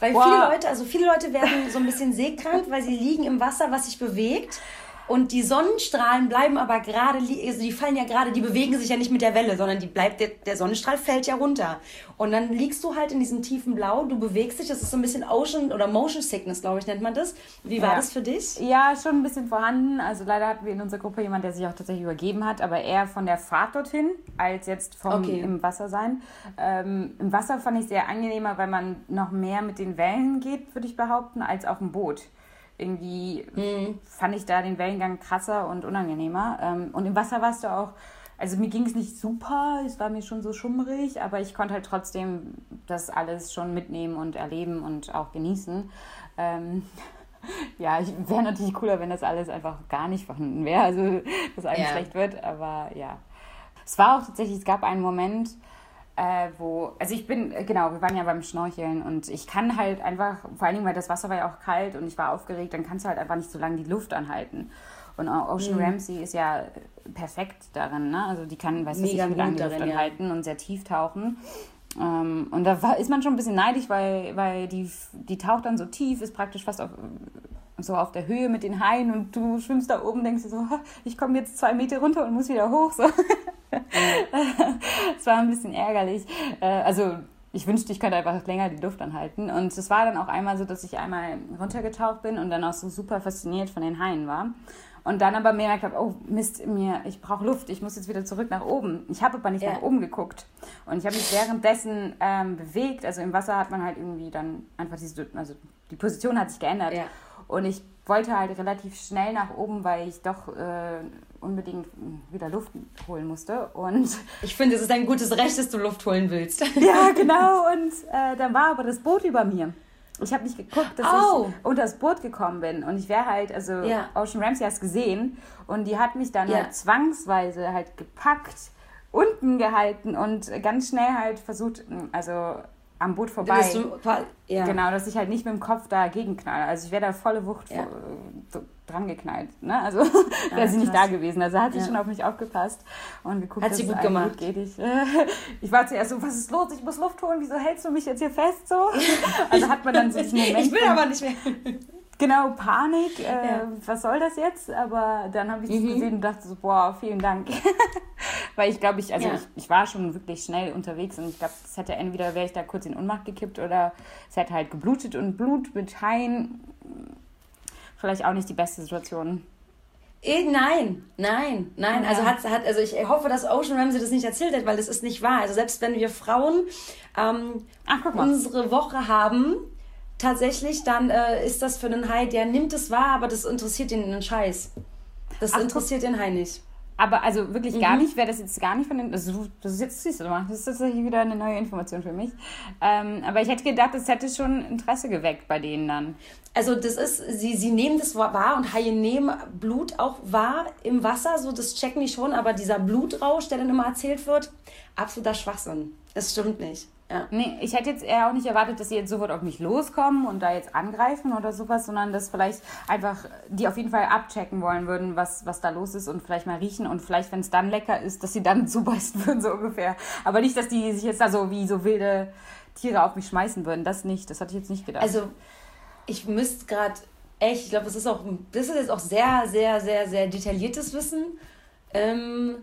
Weil wow. viele Leute, also viele Leute werden so ein bisschen seekrank, weil sie liegen im Wasser, was sich bewegt und die Sonnenstrahlen bleiben aber gerade, also die fallen ja gerade, die bewegen sich ja nicht mit der Welle, sondern die bleibt, der, der Sonnenstrahl fällt ja runter. Und dann liegst du halt in diesem tiefen Blau, du bewegst dich, das ist so ein bisschen Ocean oder Motion Sickness, glaube ich, nennt man das. Wie war ja. das für dich? Ja, schon ein bisschen vorhanden. Also leider hatten wir in unserer Gruppe jemanden, der sich auch tatsächlich übergeben hat, aber eher von der Fahrt dorthin, als jetzt vom okay. im Wasser sein. Ähm, Im Wasser fand ich sehr angenehmer, weil man noch mehr mit den Wellen geht, würde ich behaupten, als auf dem Boot irgendwie mhm. fand ich da den Wellengang krasser und unangenehmer. Ähm, und im Wasser warst du auch, also mir ging es nicht super, es war mir schon so schummrig, aber ich konnte halt trotzdem das alles schon mitnehmen und erleben und auch genießen. Ähm, *laughs* ja, wäre natürlich cooler, wenn das alles einfach gar nicht vorhanden wäre, also dass einem ja. schlecht wird, aber ja. Es war auch tatsächlich, es gab einen Moment, äh, wo, also ich bin, äh, genau, wir waren ja beim Schnorcheln und ich kann halt einfach, vor allen Dingen, weil das Wasser war ja auch kalt und ich war aufgeregt, dann kannst du halt einfach nicht so lange die Luft anhalten. Und Ocean mhm. Ramsey ist ja perfekt darin, ne? Also die kann, weiß nicht, wie lange die Luft anhalten ja. und sehr tief tauchen. Ähm, und da war, ist man schon ein bisschen neidisch, weil, weil die, die taucht dann so tief, ist praktisch fast auf, so auf der Höhe mit den Haien und du schwimmst da oben, denkst dir so, ich komme jetzt zwei Meter runter und muss wieder hoch. So. Es *laughs* war ein bisschen ärgerlich. Äh, also ich wünschte, ich könnte einfach länger die Luft anhalten. Und es war dann auch einmal so, dass ich einmal runtergetaucht bin und dann auch so super fasziniert von den Haien war. Und dann aber gemerkt habe, oh Mist, mir, ich brauche Luft, ich muss jetzt wieder zurück nach oben. Ich habe aber nicht ja. nach oben geguckt. Und ich habe mich währenddessen ähm, bewegt. Also im Wasser hat man halt irgendwie dann einfach diese, also die Position hat sich geändert. Ja. Und ich wollte halt relativ schnell nach oben, weil ich doch äh, unbedingt wieder Luft holen musste. Und *laughs* ich finde, es ist ein gutes Recht, dass du Luft holen willst. *laughs* ja, *laughs* genau. Und äh, dann war aber das Boot über mir. Ich habe nicht geguckt, dass oh. ich unter das Boot gekommen bin. Und ich wäre halt, also ja. Ocean Ramsey hast gesehen. Und die hat mich dann ja. halt zwangsweise halt gepackt, unten gehalten und ganz schnell halt versucht, also am Boot vorbei. Du, ja. Genau, dass ich halt nicht mit dem Kopf dagegen knalle. Also ich wäre da volle Wucht ja. so dran geknallt. Ne? Also *laughs* wäre sie nicht da gewesen. Also hat sie ja. schon auf mich aufgepasst und geguckt, hat sie gut gemacht. Gut geht. Ich, äh, *laughs* ich war zuerst so, was ist los? Ich muss Luft holen. Wieso hältst du mich jetzt hier fest so? *laughs* Also hat man dann so diesen Moment. ich will aber nicht mehr. Genau, Panik. Äh, ja. Was soll das jetzt? Aber dann habe ich das mhm. gesehen und dachte so, boah, vielen Dank. Weil ich glaube, ich, also ja. ich, ich war schon wirklich schnell unterwegs und ich glaube, es hätte entweder wäre ich da kurz in Unmacht gekippt oder es hätte halt geblutet und Blut mit Haien. Vielleicht auch nicht die beste Situation. Eh, nein, nein, nein. Also hat, hat, also ich hoffe, dass Ocean Ramsey das nicht erzählt hat, weil das ist nicht wahr. Also selbst wenn wir Frauen ähm, Ach, unsere Woche haben, tatsächlich, dann äh, ist das für den Hai, der nimmt es wahr, aber das interessiert ihn einen Scheiß. Das Ach, interessiert den Hai nicht. Aber also wirklich mhm. gar nicht, wäre das jetzt gar nicht von den. Also das ist jetzt siehst du mal, das ist tatsächlich wieder eine neue Information für mich. Ähm, aber ich hätte gedacht, das hätte schon Interesse geweckt bei denen dann. Also das ist, sie, sie nehmen das wahr und Haie nehmen Blut auch wahr im Wasser, so das checken die schon, aber dieser Blutrausch, der dann immer erzählt wird, absoluter Schwachsinn. Das stimmt nicht. Ja. Nee, ich hätte jetzt eher auch nicht erwartet, dass sie jetzt sofort auf mich loskommen und da jetzt angreifen oder sowas, sondern dass vielleicht einfach die auf jeden Fall abchecken wollen würden, was, was da los ist und vielleicht mal riechen und vielleicht, wenn es dann lecker ist, dass sie dann *laughs* zubeißen würden, so ungefähr. Aber nicht, dass die sich jetzt da so wie so wilde Tiere auf mich schmeißen würden. Das nicht, das hatte ich jetzt nicht gedacht. Also, ich müsste gerade echt, ich glaube, das ist auch, das ist jetzt auch sehr, sehr, sehr, sehr detailliertes Wissen. Ähm,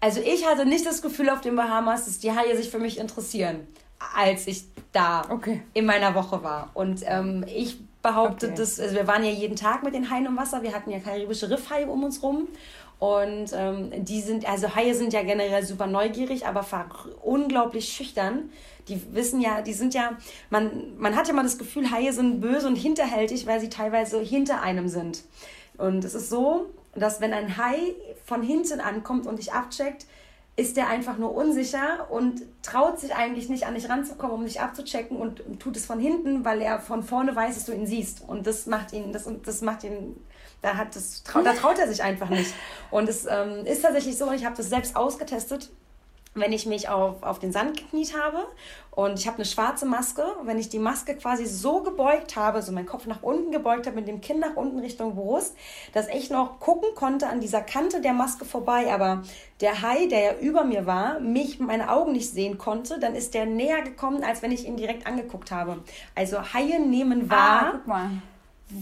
also ich hatte nicht das Gefühl auf den Bahamas, dass die Haie sich für mich interessieren, als ich da okay. in meiner Woche war. Und ähm, ich behaupte, okay. dass also wir waren ja jeden Tag mit den Haien im Wasser. Wir hatten ja karibische Riffhaie um uns rum. Und ähm, die sind, also Haie sind ja generell super neugierig, aber unglaublich schüchtern. Die wissen ja, die sind ja, man, man hat ja mal das Gefühl, Haie sind böse und hinterhältig, weil sie teilweise hinter einem sind. Und es ist so, dass wenn ein Hai von hinten ankommt und dich abcheckt, ist der einfach nur unsicher und traut sich eigentlich nicht an dich ranzukommen, um dich abzuchecken und tut es von hinten, weil er von vorne weiß, dass du ihn siehst. Und das macht ihn, das, das macht ihn, da, hat das, da traut er sich einfach nicht. Und es ähm, ist tatsächlich so, ich habe das selbst ausgetestet wenn ich mich auf, auf den Sand gekniet habe und ich habe eine schwarze Maske, wenn ich die Maske quasi so gebeugt habe, so meinen Kopf nach unten gebeugt habe, mit dem Kinn nach unten Richtung Brust, dass ich noch gucken konnte an dieser Kante der Maske vorbei, aber der Hai, der ja über mir war, mich meine Augen nicht sehen konnte, dann ist der näher gekommen, als wenn ich ihn direkt angeguckt habe. Also Haie nehmen wahr. Ah, guck mal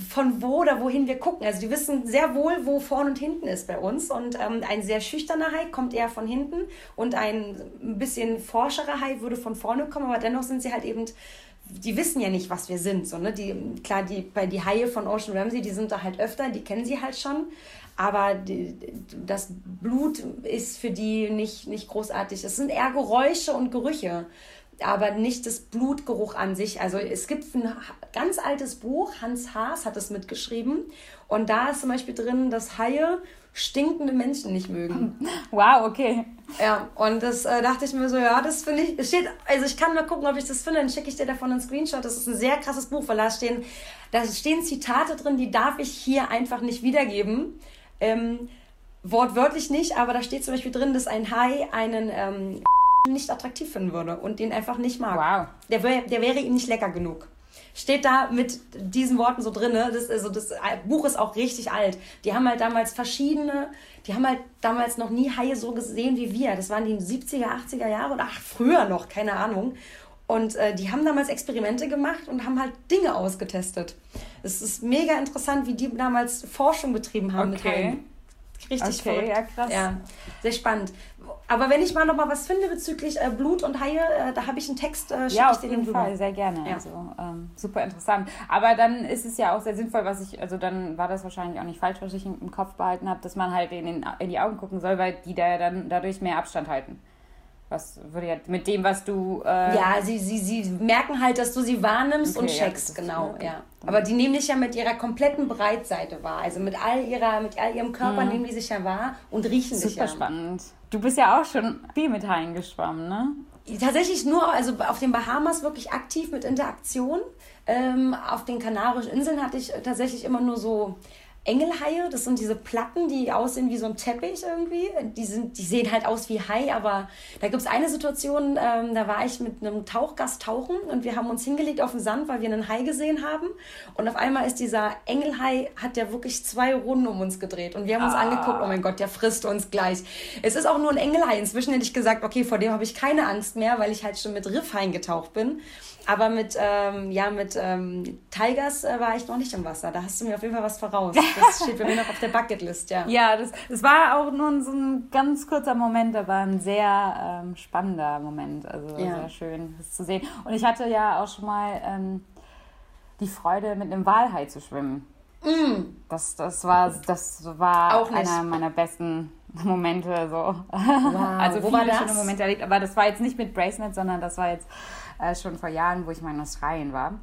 von wo oder wohin wir gucken. Also die wissen sehr wohl, wo vorne und hinten ist bei uns. Und ähm, ein sehr schüchterner Hai kommt eher von hinten und ein bisschen forscherer Hai würde von vorne kommen, aber dennoch sind sie halt eben, die wissen ja nicht, was wir sind. So, ne? die, klar, die, bei die Haie von Ocean Ramsey, die sind da halt öfter, die kennen sie halt schon. Aber die, das Blut ist für die nicht, nicht großartig. Es sind eher Geräusche und Gerüche aber nicht das Blutgeruch an sich. Also es gibt ganz altes Buch, Hans Haas hat es mitgeschrieben und da ist zum Beispiel drin, dass Haie stinkende Menschen nicht mögen. *laughs* Wow, okay. Ja, und das äh, dachte ich mir so, ja, das finde ich, es steht, also ich kann mal gucken, ob ich das finde, dann schicke ich dir davon einen Screenshot. Das ist ein sehr krasses Buch, weil da stehen, da stehen Zitate drin, die darf ich hier einfach nicht wiedergeben. Ähm, wortwörtlich nicht, aber da steht zum Beispiel drin, dass ein Hai einen ähm, nicht attraktiv finden würde und den einfach nicht mag. Wow. Der, wär, der wäre ihm nicht lecker genug. Steht da mit diesen Worten so drin. Das, also das Buch ist auch richtig alt. Die haben halt damals verschiedene, die haben halt damals noch nie Haie so gesehen wie wir. Das waren die 70er, 80er Jahre oder ach, früher noch, keine Ahnung. Und äh, die haben damals Experimente gemacht und haben halt Dinge ausgetestet. Es ist mega interessant, wie die damals Forschung betrieben haben okay. mit Haien. Richtig okay, verrückt. Ja, krass. Ja, sehr spannend. Aber wenn ich mal noch mal was finde bezüglich äh, Blut und Haie, äh, da habe ich einen Text, äh, Ja, auf jeden Fall, sehr gerne. Ja. Also ähm, super interessant. Aber dann ist es ja auch sehr sinnvoll, was ich, also dann war das wahrscheinlich auch nicht falsch, was ich im Kopf behalten habe, dass man halt in, den, in die Augen gucken soll, weil die da dann dadurch mehr Abstand halten. Was würde ja mit dem, was du. Äh ja, sie, sie, sie merken halt, dass du sie wahrnimmst okay, und checkst, ja, genau. Okay. Ja. Aber die nehmen dich ja mit ihrer kompletten Breitseite wahr. Also mit all ihrer, mit all ihrem Körper mhm. nehmen die sich ja wahr und riechen Super dich ja. Super spannend. Du bist ja auch schon viel mit Haien geschwommen, ne? Tatsächlich nur, also auf den Bahamas wirklich aktiv mit Interaktion. Ähm, auf den Kanarischen Inseln hatte ich tatsächlich immer nur so Engelhaie, das sind diese Platten, die aussehen wie so ein Teppich irgendwie. Die, sind, die sehen halt aus wie Hai, aber da gibt es eine Situation, ähm, da war ich mit einem Tauchgast tauchen und wir haben uns hingelegt auf den Sand, weil wir einen Hai gesehen haben. Und auf einmal ist dieser Engelhai, hat der wirklich zwei Runden um uns gedreht. Und wir haben uns ah. angeguckt, oh mein Gott, der frisst uns gleich. Es ist auch nur ein Engelhai. Inzwischen hätte ich gesagt, okay, vor dem habe ich keine Angst mehr, weil ich halt schon mit Riffhaien getaucht bin. Aber mit, ähm, ja, mit ähm, Tigers äh, war ich noch nicht im Wasser. Da hast du mir auf jeden Fall was voraus. *laughs* Das steht bei mir noch auf der Bucketlist, ja. Ja, das, das war auch nur so ein ganz kurzer Moment, aber ein sehr ähm, spannender Moment. Also ja. sehr schön, das zu sehen. Und ich hatte ja auch schon mal ähm, die Freude, mit einem Walhai zu schwimmen. Mm. Das, das war, das war auch einer meiner besten Momente. So. Wow. Also Wo viele schöne Momente erlebt. Aber das war jetzt nicht mit Bracelet, sondern das war jetzt äh, schon vor Jahren, wo ich mal in Australien war.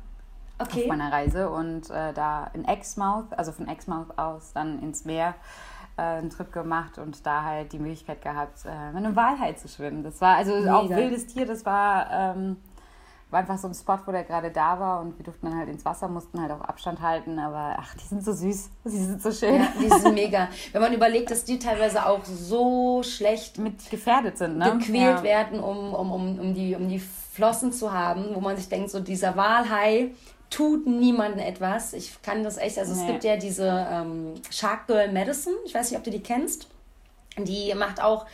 Okay. Auf meiner Reise und äh, da in Exmouth, also von Exmouth aus dann ins Meer äh, einen Trip gemacht und da halt die Möglichkeit gehabt, äh, mit einem Walhai zu schwimmen. Das war also Mega. auch wildes Tier, das war, ähm, war einfach so ein Spot, wo der gerade da war und wir durften dann halt ins Wasser, mussten halt auch Abstand halten, aber ach, die sind so süß, *laughs* die sind so schön. Ja, die sind mega. Wenn man überlegt, dass die teilweise auch so schlecht mit gefährdet sind, ne? gequält ja. werden, um, um, um, um, die, um die Flossen zu haben, wo man sich denkt, so dieser Walhai tut niemandem etwas. Ich kann das echt, also nee. es gibt ja diese ähm, Shark Girl Medicine, ich weiß nicht, ob du die kennst. Die macht auch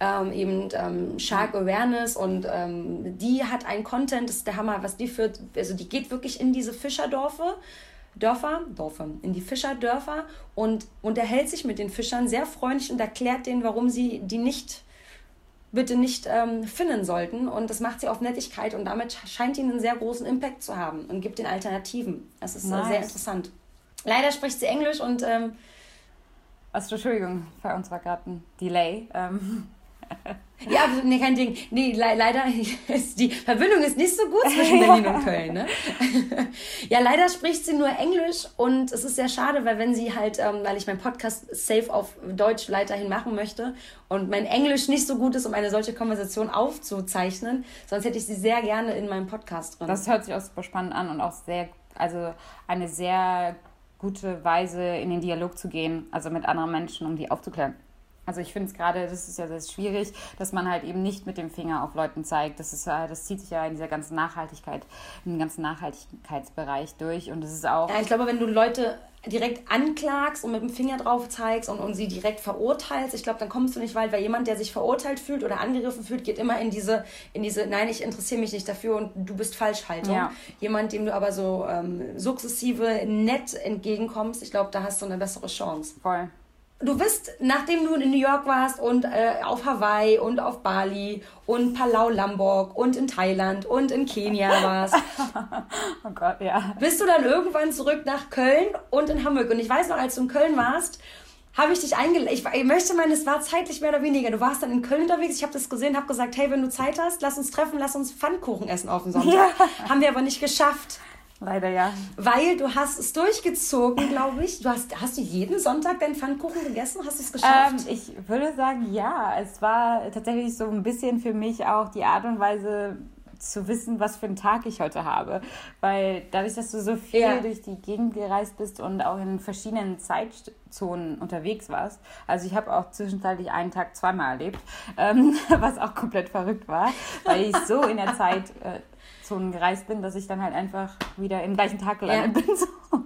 ähm, eben ähm, Shark Awareness und ähm, die hat einen Content, das ist der Hammer, was die führt, also die geht wirklich in diese Fischerdorfe, Dörfer, Dörfer, in die Fischerdörfer und unterhält sich mit den Fischern sehr freundlich und erklärt denen, warum sie die nicht bitte nicht ähm, finden sollten. Und das macht sie auf Nettigkeit und damit scheint ihnen einen sehr großen Impact zu haben und gibt den Alternativen. Das ist nice. äh, sehr interessant. Leider spricht sie Englisch und. Ähm, also, Entschuldigung, bei uns war gerade ein Delay. Ähm, *laughs* ja, nee, kein Ding. Nee, le leider *laughs* ist die Verbindung ist nicht so gut zwischen *laughs* Berlin und Köln. Ne? ja, leider spricht sie nur Englisch und es ist sehr schade, weil wenn sie halt, ähm, weil ich meinen Podcast safe auf Deutsch weiterhin machen möchte und mein Englisch nicht so gut ist, um eine solche Konversation aufzuzeichnen, sonst hätte ich sie sehr gerne in meinem Podcast drin. Das hört sich auch super spannend an und auch sehr, also eine sehr gute Weise in den Dialog zu gehen, also mit anderen Menschen, um die aufzuklären. Also ich finde es gerade, das ist ja sehr schwierig, dass man halt eben nicht mit dem Finger auf Leuten zeigt. Das ist das zieht sich ja in dieser ganzen Nachhaltigkeit, in dem ganzen Nachhaltigkeitsbereich durch. Und es ist auch. Ja, ich glaube, wenn du Leute direkt anklagst und mit dem Finger drauf zeigst und, und sie direkt verurteilst, ich glaube, dann kommst du nicht weit, weil jemand, der sich verurteilt fühlt oder angegriffen fühlt, geht immer in diese, in diese, nein, ich interessiere mich nicht dafür und du bist Falschhaltung. Ja. Jemand, dem du aber so ähm, sukzessive nett entgegenkommst, ich glaube, da hast du eine bessere Chance. Voll du bist, nachdem du in New York warst und äh, auf Hawaii und auf Bali und Palau Lombok und in Thailand und in Kenia *laughs* warst. oh Gott, ja. Bist du dann irgendwann zurück nach Köln und in Hamburg. Und ich weiß noch, als du in Köln warst, habe ich dich eingeladen. Ich, ich, möchte meinen, es war zeitlich mehr oder weniger. Du warst dann in Köln unterwegs. Ich habe das gesehen, habe gesagt, hey, wenn du Zeit hast, lass uns treffen, lass uns Pfannkuchen essen auf dem Sonntag. Ja. Haben wir aber nicht geschafft. Leider ja. Weil du hast es durchgezogen, glaube ich. Du hast, hast du jeden Sonntag deinen Pfannkuchen gegessen? Hast du es geschafft? Ähm, ich würde sagen, ja. Es war tatsächlich so ein bisschen für mich auch die Art und Weise, zu wissen, was für einen Tag ich heute habe. Weil dadurch, dass du so viel ja. durch die Gegend gereist bist und auch in verschiedenen Zeitzonen unterwegs warst, also ich habe auch zwischenzeitlich einen Tag zweimal erlebt, ähm, *laughs* was auch komplett verrückt war, weil ich so in der Zeit äh, Zonen gereist bin, dass ich dann halt einfach wieder im gleichen Tag gelandet ja. bin. So. *laughs*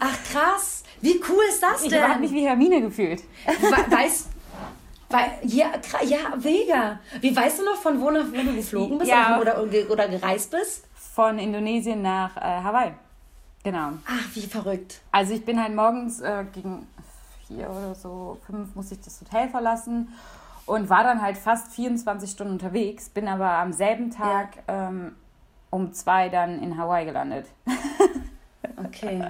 Ach krass, wie cool ist das denn? Ich habe mich wie Hermine gefühlt. Weißt weil, ja, ja, mega. Wie weißt du noch, von wo nach wo du geflogen bist ja. oder, oder gereist bist? Von Indonesien nach äh, Hawaii. Genau. Ach, wie verrückt. Also ich bin halt morgens äh, gegen vier oder so, fünf musste ich das Hotel verlassen und war dann halt fast 24 Stunden unterwegs, bin aber am selben Tag ja. ähm, um zwei dann in Hawaii gelandet. *laughs* Okay.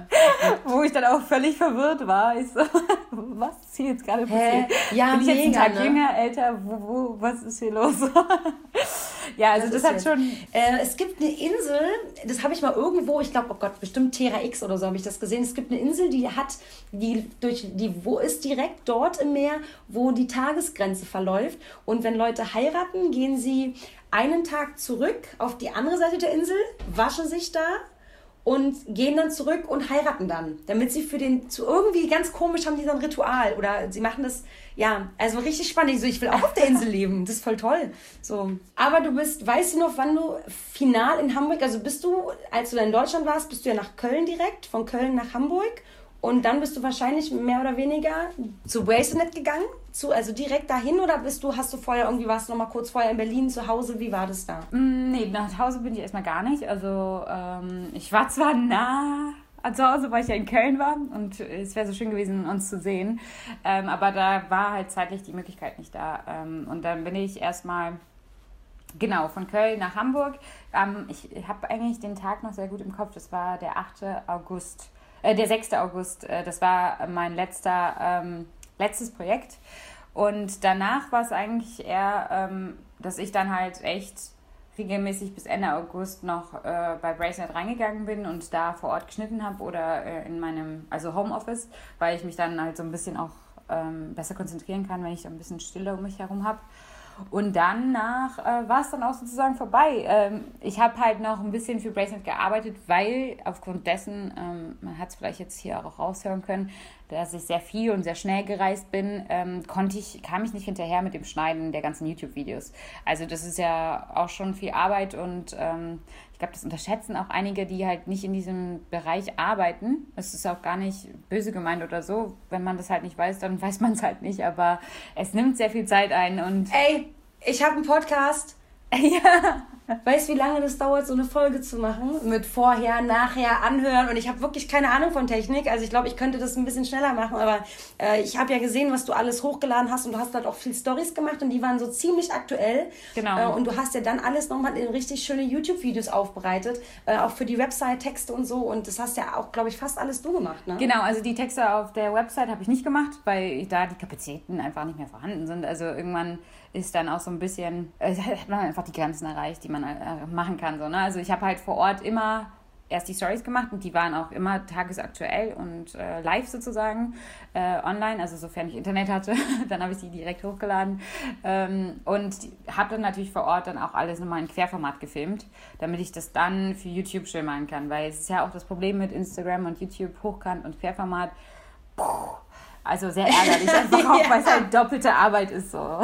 Wo ich dann auch völlig verwirrt war. Ich so, *laughs* was ist hier jetzt gerade passiert? Ja, Bin ich mega, jetzt einen Tag ne? jünger, älter? Wo, wo, was ist hier los? *laughs* ja, also das, das hat schon... Äh, es gibt eine Insel, das habe ich mal irgendwo, ich glaube, oh Gott, bestimmt Terra X oder so habe ich das gesehen. Es gibt eine Insel, die hat, die durch, die, wo ist direkt dort im Meer, wo die Tagesgrenze verläuft. Und wenn Leute heiraten, gehen sie einen Tag zurück auf die andere Seite der Insel, waschen sich da und gehen dann zurück und heiraten dann, damit sie für den zu irgendwie ganz komisch haben die ein Ritual oder sie machen das ja, also richtig spannend. Ich so, ich will auch auf der Insel leben, das ist voll toll. So, aber du bist, weißt du noch, wann du final in Hamburg, also bist du, als du in Deutschland warst, bist du ja nach Köln direkt, von Köln nach Hamburg und dann bist du wahrscheinlich mehr oder weniger zu Wastenet gegangen, zu, also direkt dahin oder bist du, hast du vorher irgendwie, warst du noch mal kurz vorher in Berlin zu Hause, wie war das da? Mm, nee, nach Hause bin ich erstmal gar nicht. Also ähm, ich war zwar nah zu Hause, weil ich ja in Köln war und es wäre so schön gewesen, uns zu sehen, ähm, aber da war halt zeitlich die Möglichkeit nicht da. Ähm, und dann bin ich erstmal Genau, von Köln nach Hamburg. Ähm, ich habe eigentlich den Tag noch sehr gut im Kopf. Das war der 8. August äh, der 6. August, äh, das war mein letzter, ähm, letztes Projekt. Und danach war es eigentlich eher, ähm, dass ich dann halt echt regelmäßig bis Ende August noch äh, bei Bracelet reingegangen bin und da vor Ort geschnitten habe oder äh, in meinem, also Homeoffice, weil ich mich dann halt so ein bisschen auch ähm, besser konzentrieren kann, wenn ich ein bisschen Stille um mich herum habe. Und danach äh, war es dann auch sozusagen vorbei. Ähm, ich habe halt noch ein bisschen für Bracelet gearbeitet, weil aufgrund dessen, ähm, man hat es vielleicht jetzt hier auch raushören können, dass ich sehr viel und sehr schnell gereist bin, ähm, konnte ich, kam ich nicht hinterher mit dem Schneiden der ganzen YouTube-Videos. Also das ist ja auch schon viel Arbeit und ähm, ich glaube, das unterschätzen auch einige, die halt nicht in diesem Bereich arbeiten. Es ist auch gar nicht böse gemeint oder so. Wenn man das halt nicht weiß, dann *laughs* weiß man es halt nicht. Aber es nimmt sehr viel Zeit ein und. Ey, ich habe einen Podcast. *laughs* ja. Weißt du, wie lange das dauert, so eine Folge zu machen? Mit vorher, nachher, anhören. Und ich habe wirklich keine Ahnung von Technik. Also ich glaube, ich könnte das ein bisschen schneller machen. Aber äh, ich habe ja gesehen, was du alles hochgeladen hast. Und du hast halt auch viel Stories gemacht. Und die waren so ziemlich aktuell. Genau. Äh, und du hast ja dann alles nochmal in richtig schöne YouTube-Videos aufbereitet. Äh, auch für die Website, Texte und so. Und das hast ja auch, glaube ich, fast alles du gemacht. Ne? Genau, also die Texte auf der Website habe ich nicht gemacht, weil da die Kapazitäten einfach nicht mehr vorhanden sind. Also irgendwann ist dann auch so ein bisschen, *laughs* äh, hat man einfach die Grenzen erreicht, die man äh, machen kann. So, ne? Also ich habe halt vor Ort immer erst die Stories gemacht und die waren auch immer tagesaktuell und äh, live sozusagen äh, online, also sofern ich Internet hatte, *laughs* dann habe ich die direkt hochgeladen ähm, und habe dann natürlich vor Ort dann auch alles nochmal in Querformat gefilmt, damit ich das dann für YouTube schön machen kann, weil es ist ja auch das Problem mit Instagram und YouTube Hochkant und Querformat. Puh, also sehr ärgerlich, einfach *laughs* auch, ja. weil es halt doppelte Arbeit ist. So. *laughs*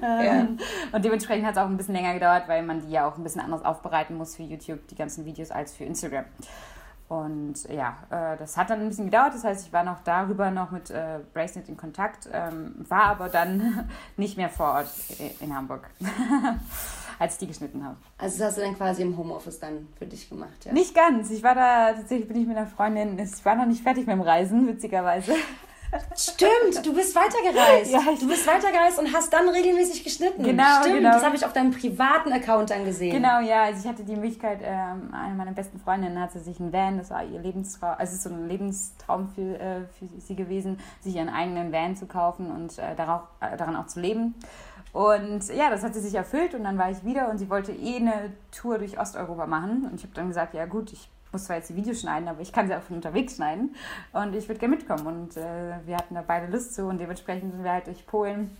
Ja. Und dementsprechend hat es auch ein bisschen länger gedauert, weil man die ja auch ein bisschen anders aufbereiten muss für YouTube, die ganzen Videos, als für Instagram. Und ja, äh, das hat dann ein bisschen gedauert. Das heißt, ich war noch darüber noch mit äh, Bracelet in Kontakt, ähm, war aber dann *laughs* nicht mehr vor Ort in Hamburg, als ich die geschnitten habe. Also das hast du dann quasi im Homeoffice dann für dich gemacht, ja? Nicht ganz. Ich war da, tatsächlich bin ich mit einer Freundin, ich war noch nicht fertig mit dem Reisen, witzigerweise. Stimmt, du bist weitergereist. *laughs* Ja, du bist weitergereist und hast dann regelmäßig geschnitten. Genau, Stimmt, genau. das habe ich auf deinem privaten Account dann gesehen. Genau, ja. Also ich hatte die Möglichkeit, ähm, eine meiner besten Freundinnen hatte sich ein Van, das war ihr Lebenstraum, also es ist so ein Lebenstraum für, äh, für sie gewesen, sich ihren eigenen Van zu kaufen und äh, darauf, äh, daran auch zu leben. Und ja, das hat sie sich erfüllt und dann war ich wieder und sie wollte eh eine Tour durch Osteuropa machen. Und ich habe dann gesagt, ja gut, ich muss zwar jetzt die Videos schneiden, aber ich kann sie auch von unterwegs schneiden. Und ich würde gerne mitkommen. Und äh, wir hatten da beide Lust zu und dementsprechend sind wir halt durch Polen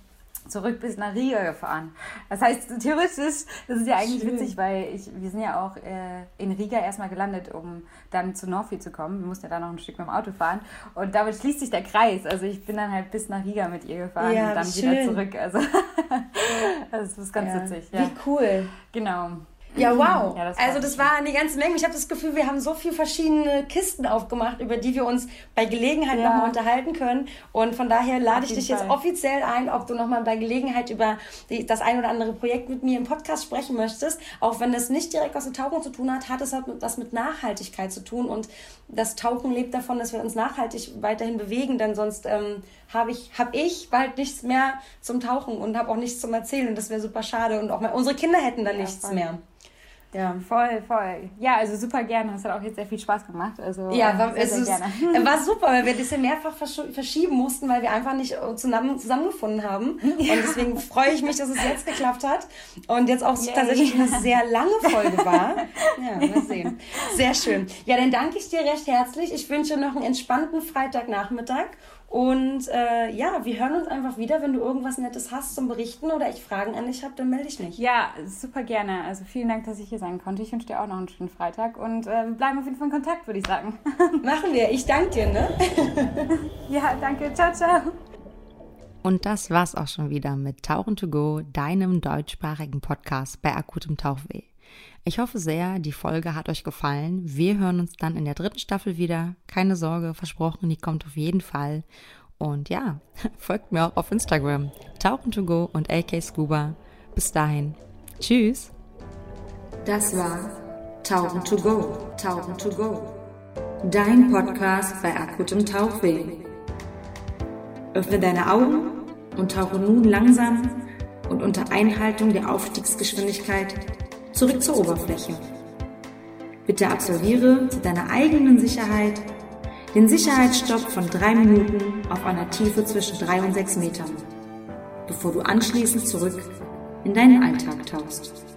zurück bis nach Riga gefahren. Das heißt, theoretisch, das ist ja eigentlich Schön. witzig, weil ich, wir sind ja auch äh, in Riga erstmal gelandet, um dann zu Norfi zu kommen. Wir mussten ja da noch ein Stück mit dem Auto fahren. Und damit schließt sich der Kreis. Also ich bin dann halt bis nach Riga mit ihr gefahren ja, und dann schön. wieder zurück. Also *laughs* das ist ganz ja. witzig. Ja. Wie cool. Genau. Ja, wow. Ja, das also das war eine ganze Menge. Ich habe das Gefühl, wir haben so viele verschiedene Kisten aufgemacht, über die wir uns bei Gelegenheit Ja. nochmal unterhalten können. Und von daher lade ich dich jetzt Fall. offiziell ein, ob du nochmal bei Gelegenheit über die, das ein oder andere Projekt mit mir im Podcast sprechen möchtest. Auch wenn das nicht direkt was mit Tauchen zu tun hat, hat es halt was mit Nachhaltigkeit zu tun. Und das Tauchen lebt davon, dass wir uns nachhaltig weiterhin bewegen, denn sonst ähm, habe ich, hab ich bald nichts mehr zum Tauchen und habe auch nichts zum Erzählen. Das wäre super schade. Und auch mal, unsere Kinder hätten dann nichts voll. mehr. Ja. Voll, voll. Ja, also super gerne. Das hat auch jetzt sehr viel Spaß gemacht. Also Ja, äh, war, sehr, es sehr ist, gerne. war *laughs* super, weil wir das ja mehrfach versch- verschieben mussten, weil wir einfach nicht äh, zusammen, zusammengefunden haben. Und deswegen freue ich mich, dass es jetzt geklappt hat. Und jetzt auch Yay. tatsächlich eine sehr lange Folge war. *laughs* Ja, mal sehen. Sehr schön. Ja, dann danke ich dir recht herzlich. Ich wünsche noch einen entspannten Freitagnachmittag. Und äh, ja, wir hören uns einfach wieder. Wenn du irgendwas Nettes hast zum Berichten oder ich Fragen an dich habe, dann melde ich mich. Ja, super gerne. Also vielen Dank, dass ich hier sein konnte. Ich wünsche dir auch noch einen schönen Freitag und äh, wir bleiben auf jeden Fall in Kontakt, würde ich sagen. *laughs* Machen wir. Ich danke dir, ne? *laughs* ja, danke. Ciao, ciao. Und das war's auch schon wieder mit Tauchen to Go, deinem deutschsprachigen Podcast bei akutem Tauchweh. Ich hoffe sehr, die Folge hat euch gefallen. Wir hören uns dann in der dritten Staffel wieder. Keine Sorge, versprochen, die kommt auf jeden Fall. Und ja, *laughs* folgt mir auch auf Instagram. Tauchen to Go und AK Scuba. Bis dahin. Tschüss. Das war Tauchen to go, Tauchen to go. Dein Podcast bei akutem Tauchweh. Öffne deine Augen und tauche nun langsam und unter Einhaltung der Aufstiegsgeschwindigkeit zurück zur Oberfläche. Bitte absolviere zu deiner eigenen Sicherheit den Sicherheitsstopp von drei Minuten auf einer Tiefe zwischen drei und sechs Metern, bevor du anschließend zurück in deinen Alltag tauchst.